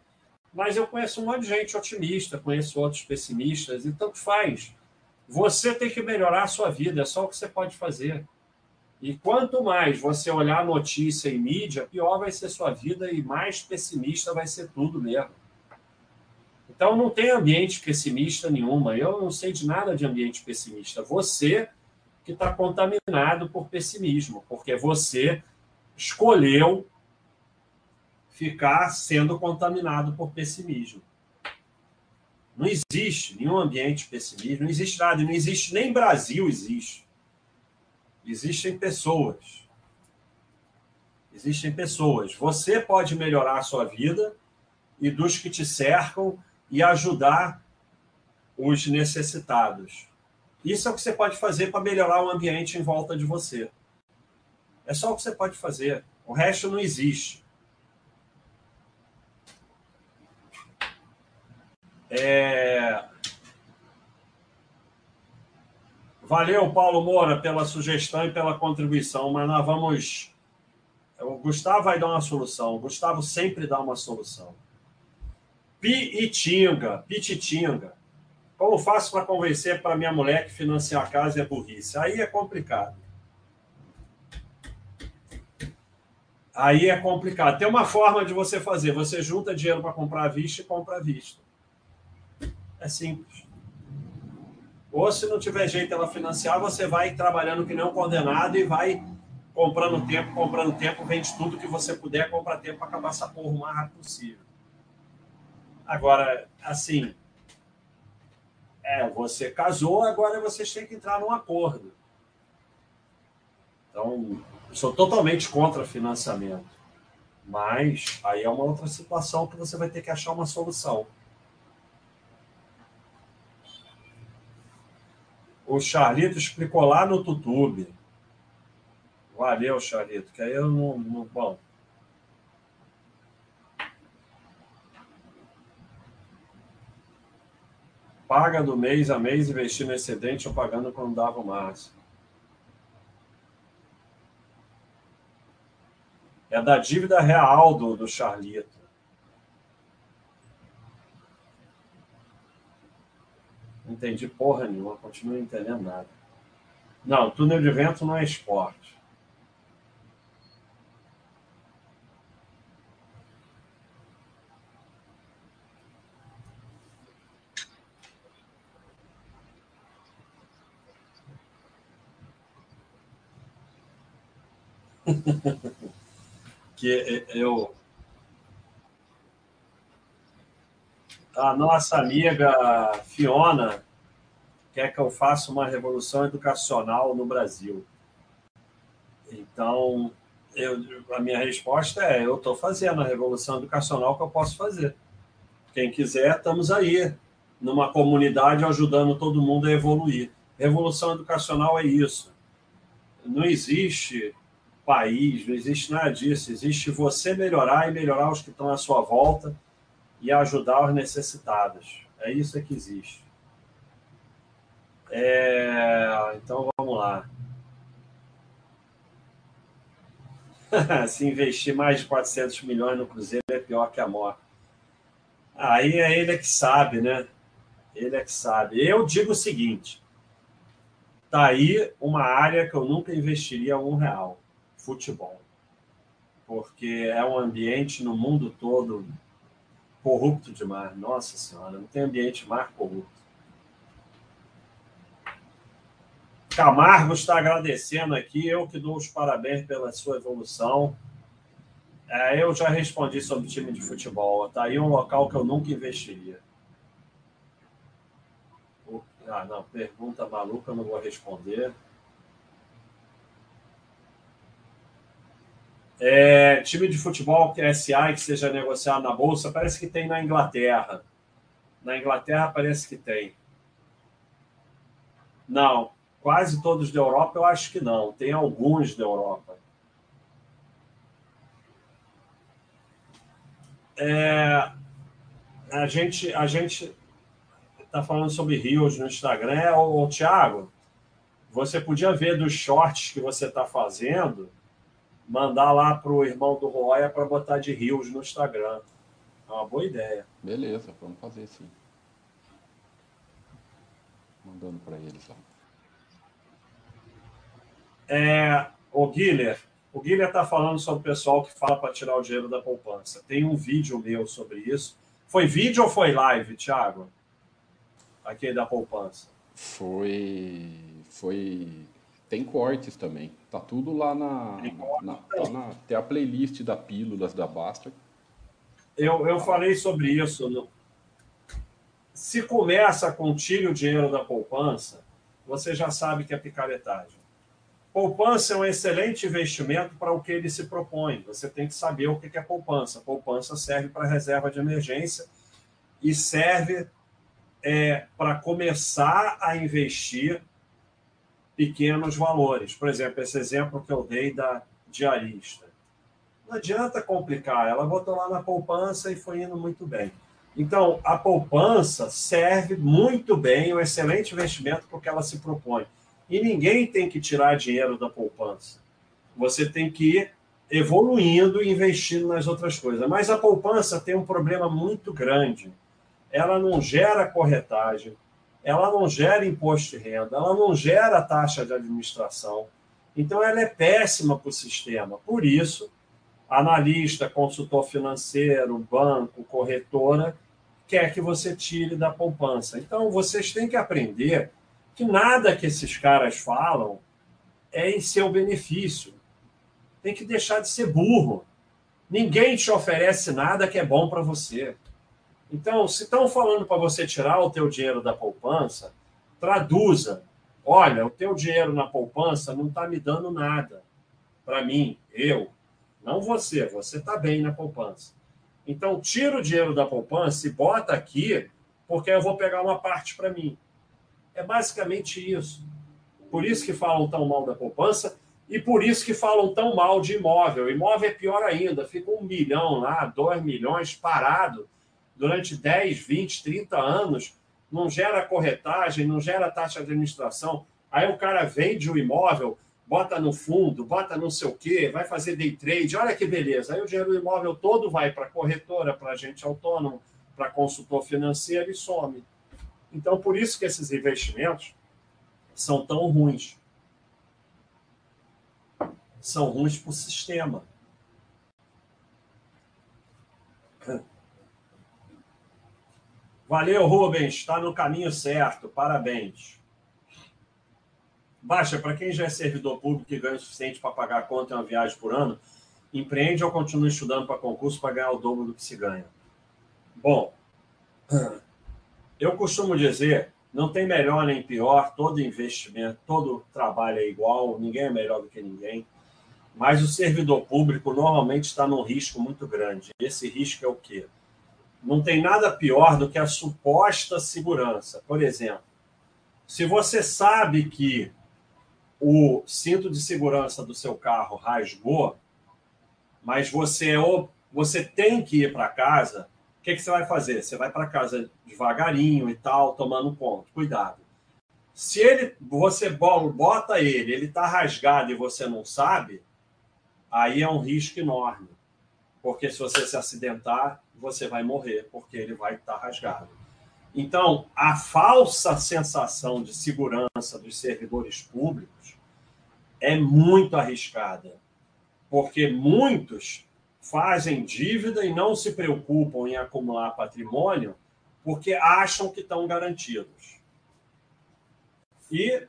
Speaker 1: Mas eu conheço um monte de gente otimista, conheço outros pessimistas, e tanto faz. Você tem que melhorar a sua vida, é só o que você pode fazer. E quanto mais você olhar notícia e mídia, pior vai ser sua vida e mais pessimista vai ser tudo mesmo. Então não tem ambiente pessimista nenhuma. Eu não sei de nada de ambiente pessimista. Você que está contaminado por pessimismo, porque você escolheu ficar sendo contaminado por pessimismo. Não existe nenhum ambiente pessimista, não existe nada, não existe nem Brasil existe. Existem pessoas. Existem pessoas. Você pode melhorar a sua vida e dos que te cercam e ajudar os necessitados. Isso é o que você pode fazer para melhorar o ambiente em volta de você. É só o que você pode fazer. O resto não existe. É... Valeu, Paulo Moura, pela sugestão e pela contribuição, mas nós vamos. O Gustavo vai dar uma solução. O Gustavo sempre dá uma solução. Piitinga, Pititinga. Como faço para convencer para minha mulher que financiar a casa é burrice? Aí é complicado. Aí é complicado. Tem uma forma de você fazer. Você junta dinheiro para comprar à vista e compra à vista. É simples. Ou se não tiver jeito ela financiar, você vai trabalhando que um condenado e vai comprando tempo, comprando tempo, vende tudo que você puder, compra tempo para acabar essa porra o mais rápido possível. Agora, assim, é, você casou, agora vocês têm que entrar num acordo. Então, sou totalmente contra financiamento. Mas aí é uma outra situação que você vai ter que achar uma solução. O Charlito explicou lá no YouTube. Valeu, Charlito, que aí eu não. não bom. Paga do mês a mês, investir no excedente ou pagando quando dava o máximo. É da dívida real do, do Charlito. Não entendi porra nenhuma, continuo entendendo nada. Não, túnel de vento não é esporte. que eu. A nossa amiga Fiona quer que eu faça uma revolução educacional no Brasil. Então, eu, a minha resposta é: eu estou fazendo a revolução educacional que eu posso fazer. Quem quiser, estamos aí, numa comunidade ajudando todo mundo a evoluir. Revolução educacional é isso. Não existe país, não existe nada disso. Existe você melhorar e melhorar os que estão à sua volta e ajudar os necessitados. É isso que existe. É... Então vamos lá. Se investir mais de 400 milhões no Cruzeiro é pior que a morte. Aí é ele que sabe, né? Ele é que sabe. Eu digo o seguinte: tá aí uma área que eu nunca investiria um real futebol. Porque é um ambiente no mundo todo corrupto demais. Nossa Senhora, não tem ambiente mais corrupto. Camargo está agradecendo aqui, eu que dou os parabéns pela sua evolução. É, eu já respondi sobre time de futebol. Está aí um local que eu nunca investiria. Ah, não, pergunta maluca, eu não vou responder. É, time de futebol que é SA que seja negociado na Bolsa, parece que tem na Inglaterra. Na Inglaterra parece que tem. Não, quase todos da Europa eu acho que não. Tem alguns da Europa. É, a gente a gente está falando sobre rios no Instagram. Ô, Thiago, você podia ver dos shorts que você está fazendo mandar lá pro irmão do Roya para botar de rios no Instagram. É uma boa ideia.
Speaker 2: Beleza, vamos fazer sim. Mandando para eles lá.
Speaker 1: É, o Guilherme, o Guilherme está falando sobre o pessoal que fala para tirar o dinheiro da poupança. Tem um vídeo meu sobre isso. Foi vídeo ou foi live, Thiago? Aqui da poupança.
Speaker 2: Foi. Foi tem cortes também. Tá tudo lá na. na, tá na tem a playlist da Pílulas da Basta.
Speaker 1: Eu, eu falei sobre isso. No... Se começa com tire o dinheiro da poupança, você já sabe que é picaretagem. Poupança é um excelente investimento para o que ele se propõe. Você tem que saber o que é poupança. Poupança serve para reserva de emergência e serve é, para começar a investir pequenos valores. Por exemplo, esse exemplo que eu dei da diarista. Não adianta complicar, ela botou lá na poupança e foi indo muito bem. Então, a poupança serve muito bem, é um excelente investimento porque ela se propõe. E ninguém tem que tirar dinheiro da poupança. Você tem que ir evoluindo e investindo nas outras coisas. Mas a poupança tem um problema muito grande. Ela não gera corretagem, ela não gera imposto de renda, ela não gera taxa de administração. Então, ela é péssima para o sistema. Por isso, analista, consultor financeiro, banco, corretora, quer que você tire da poupança. Então, vocês têm que aprender que nada que esses caras falam é em seu benefício. Tem que deixar de ser burro. Ninguém te oferece nada que é bom para você. Então, se estão falando para você tirar o teu dinheiro da poupança, traduza. Olha, o teu dinheiro na poupança não está me dando nada. Para mim, eu. Não você, você está bem na poupança. Então, tira o dinheiro da poupança e bota aqui, porque eu vou pegar uma parte para mim. É basicamente isso. Por isso que falam tão mal da poupança e por isso que falam tão mal de imóvel. Imóvel é pior ainda, fica um milhão lá, dois milhões parado durante 10, 20, 30 anos, não gera corretagem, não gera taxa de administração. Aí o cara vende o imóvel, bota no fundo, bota não sei o quê, vai fazer day trade, olha que beleza. Aí o dinheiro do imóvel todo vai para corretora, para agente autônomo, para consultor financeiro e some. Então, por isso que esses investimentos são tão ruins. São ruins para o sistema. Valeu, Rubens, está no caminho certo, parabéns. Baixa, para quem já é servidor público e ganha o suficiente para pagar a conta em uma viagem por ano, empreende ou continua estudando para concurso para ganhar o dobro do que se ganha? Bom, eu costumo dizer, não tem melhor nem pior, todo investimento, todo trabalho é igual, ninguém é melhor do que ninguém, mas o servidor público normalmente está num risco muito grande. Esse risco é o quê? Não tem nada pior do que a suposta segurança. Por exemplo, se você sabe que o cinto de segurança do seu carro rasgou, mas você, você tem que ir para casa, o que, que você vai fazer? Você vai para casa devagarinho e tal, tomando conta. Cuidado. Se ele, você bota ele, ele está rasgado e você não sabe, aí é um risco enorme. Porque se você se acidentar, você vai morrer, porque ele vai estar rasgado. Então, a falsa sensação de segurança dos servidores públicos é muito arriscada, porque muitos fazem dívida e não se preocupam em acumular patrimônio porque acham que estão garantidos. E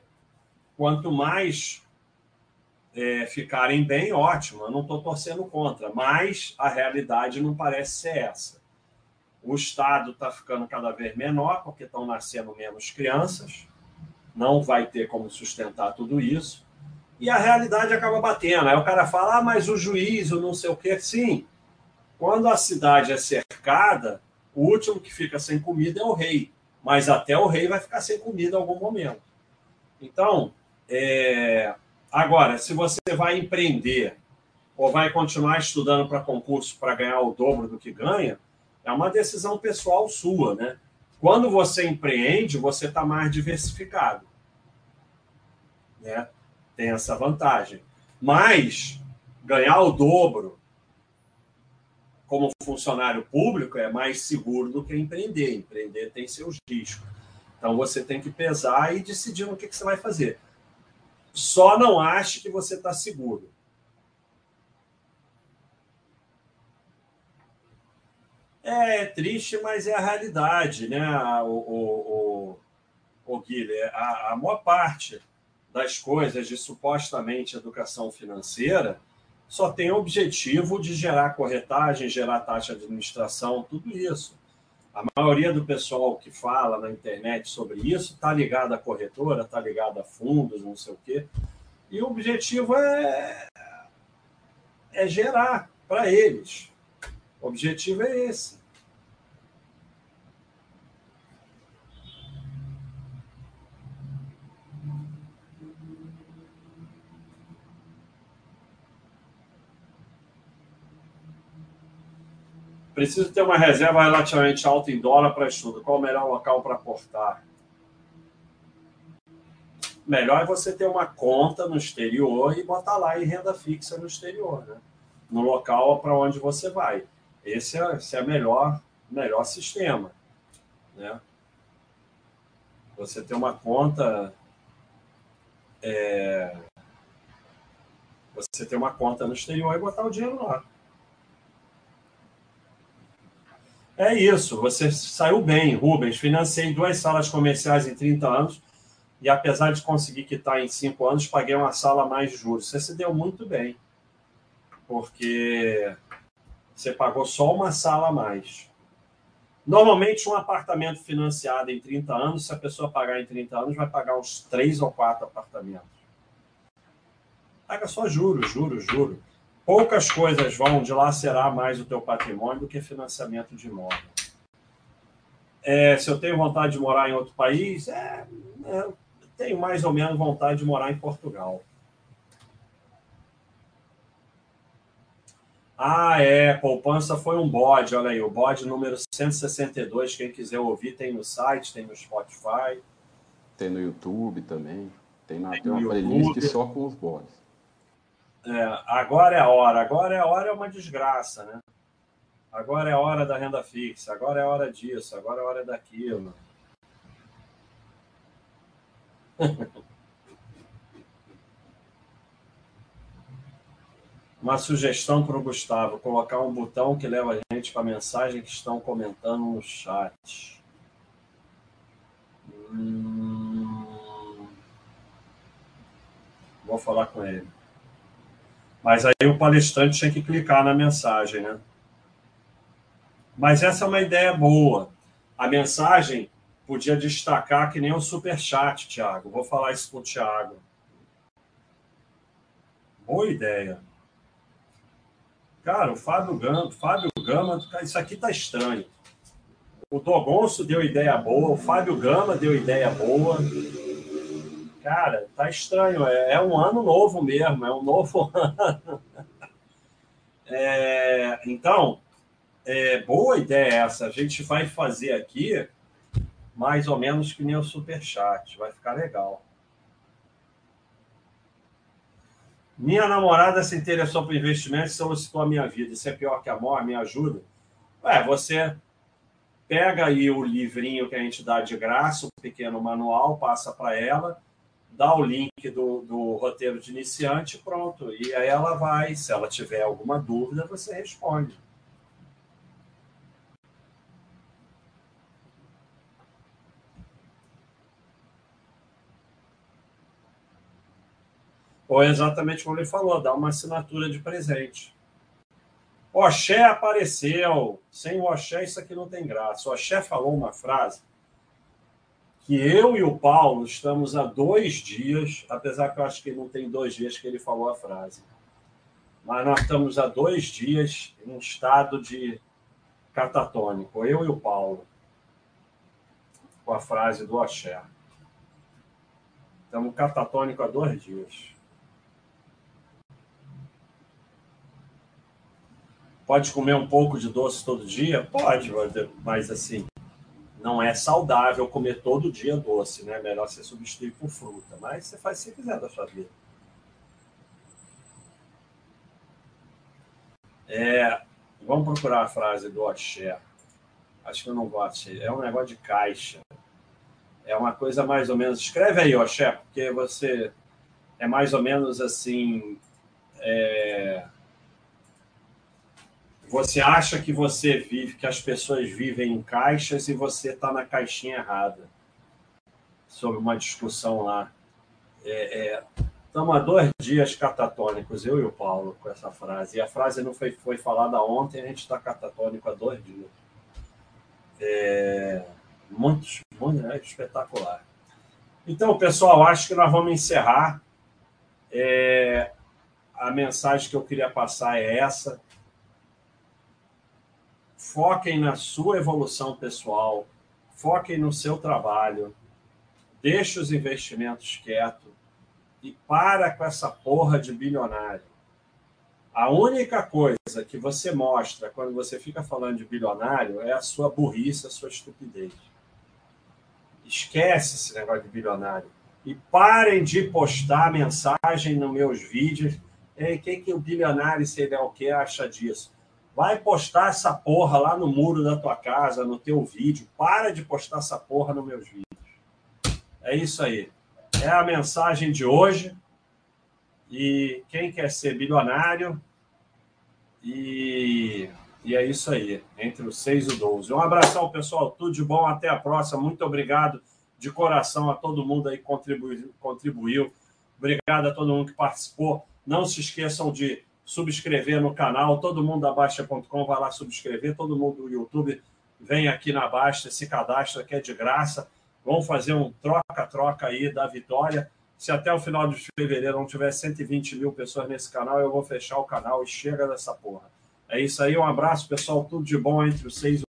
Speaker 1: quanto mais é, ficarem bem, ótimo, eu não estou torcendo contra, mas a realidade não parece ser essa. O Estado está ficando cada vez menor, porque estão nascendo menos crianças, não vai ter como sustentar tudo isso, e a realidade acaba batendo. Aí o cara fala, ah, mas o juiz, o não sei o quê. Sim, quando a cidade é cercada, o último que fica sem comida é o rei, mas até o rei vai ficar sem comida em algum momento. Então, é, Agora, se você vai empreender ou vai continuar estudando para concurso para ganhar o dobro do que ganha, é uma decisão pessoal sua, né? Quando você empreende, você está mais diversificado. Né? Tem essa vantagem. Mas ganhar o dobro como funcionário público é mais seguro do que empreender. Empreender tem seus riscos. Então você tem que pesar e decidir no que, que você vai fazer. Só não ache que você está seguro. É triste, mas é a realidade, né, o, o, o, o Guilherme? A, a maior parte das coisas de supostamente educação financeira só tem o objetivo de gerar corretagem, gerar taxa de administração, tudo isso. A maioria do pessoal que fala na internet sobre isso está ligado à corretora, está ligado a fundos, não sei o quê. E o objetivo é, é gerar para eles. O objetivo é esse. Preciso ter uma reserva relativamente alta em dólar para estudo. Qual o melhor local para aportar? Melhor é você ter uma conta no exterior e botar lá em renda fixa no exterior, né? no local para onde você vai. Esse é, esse é o melhor, melhor sistema. Né? Você ter uma conta. É, você ter uma conta no exterior e botar o dinheiro lá. É isso, você saiu bem, Rubens. Financei duas salas comerciais em 30 anos e, apesar de conseguir quitar em 5 anos, paguei uma sala mais juros. Você se deu muito bem, porque você pagou só uma sala a mais. Normalmente, um apartamento financiado em 30 anos, se a pessoa pagar em 30 anos, vai pagar uns 3 ou 4 apartamentos. Paga só juros, juros, juros. Poucas coisas vão dilacerar mais o teu patrimônio do que financiamento de imóvel. É, se eu tenho vontade de morar em outro país, é, é, tenho mais ou menos vontade de morar em Portugal. Ah, é, poupança foi um bode, olha aí, o bode número 162, quem quiser ouvir tem no site, tem no Spotify.
Speaker 2: Tem no YouTube também, tem, na, tem, tem uma YouTube. playlist só com os bodes.
Speaker 1: É, agora é a hora, agora é a hora é uma desgraça, né? Agora é a hora da renda fixa, agora é a hora disso, agora é a hora daquilo. Uma sugestão para o Gustavo: colocar um botão que leva a gente para a mensagem que estão comentando no chat. Hum... Vou falar com ele. Mas aí o palestrante tinha que clicar na mensagem, né? Mas essa é uma ideia boa. A mensagem podia destacar que nem o super chat, Thiago. Vou falar isso com o Thiago. Boa ideia. Cara, o Fábio Gama, Fábio Gama, isso aqui tá estranho. O Dogonço deu ideia boa, o Fábio Gama deu ideia boa. Cara, tá estranho. É, é um ano novo mesmo, é um novo ano. É, então, é, boa ideia essa. A gente vai fazer aqui mais ou menos que nem o Superchat. Vai ficar legal. Minha namorada se interessou por investimentos e solicitou a minha vida. Isso é pior que a morte, me ajuda? Ué, você pega aí o livrinho que a gente dá de graça, o pequeno manual, passa para ela dá o link do, do roteiro de iniciante, pronto. E aí ela vai, se ela tiver alguma dúvida, você responde. Ou é exatamente como ele falou, dá uma assinatura de presente. Oxé apareceu. Sem o Oxé, isso aqui não tem graça. O Oxé falou uma frase que eu e o Paulo estamos há dois dias, apesar que eu acho que não tem dois dias que ele falou a frase, mas nós estamos há dois dias em um estado de catatônico, eu e o Paulo, com a frase do Axé. Estamos catatônico há dois dias. Pode comer um pouco de doce todo dia? Pode, mas assim, não é saudável comer todo dia doce, né? Melhor você substituir por fruta. Mas você faz o que quiser da sua vida. É, vamos procurar a frase do Oxé. Acho que eu não gosto. É um negócio de caixa. É uma coisa mais ou menos. Escreve aí, Oxé, porque você é mais ou menos assim. É você acha que você vive, que as pessoas vivem em caixas e você está na caixinha errada. Sobre uma discussão lá. É, é, estamos há dois dias catatônicos, eu e o Paulo, com essa frase. E a frase não foi, foi falada ontem, a gente está catatônico há dois dias. É, muito, muito é espetacular. Então, pessoal, acho que nós vamos encerrar. É, a mensagem que eu queria passar é essa foquem na sua evolução pessoal, foquem no seu trabalho, deixe os investimentos quietos e para com essa porra de bilionário. A única coisa que você mostra quando você fica falando de bilionário é a sua burrice, a sua estupidez. Esquece esse negócio de bilionário. E parem de postar mensagem nos meus vídeos. O que, que o bilionário, sei lá o que, acha disso? Vai postar essa porra lá no muro da tua casa, no teu vídeo. Para de postar essa porra nos meus vídeos. É isso aí. É a mensagem de hoje. E quem quer ser bilionário? E, e é isso aí. Entre os 6 e o 12. Um abração, pessoal. Tudo de bom. Até a próxima. Muito obrigado de coração a todo mundo aí que contribuiu. contribuiu. Obrigado a todo mundo que participou. Não se esqueçam de subscrever no canal. Todo mundo da Baixa.com vai lá subscrever. Todo mundo do YouTube vem aqui na Baixa, se cadastra, que é de graça. Vamos fazer um troca-troca aí da vitória. Se até o final de fevereiro não tiver 120 mil pessoas nesse canal, eu vou fechar o canal e chega dessa porra. É isso aí, um abraço, pessoal. Tudo de bom entre seis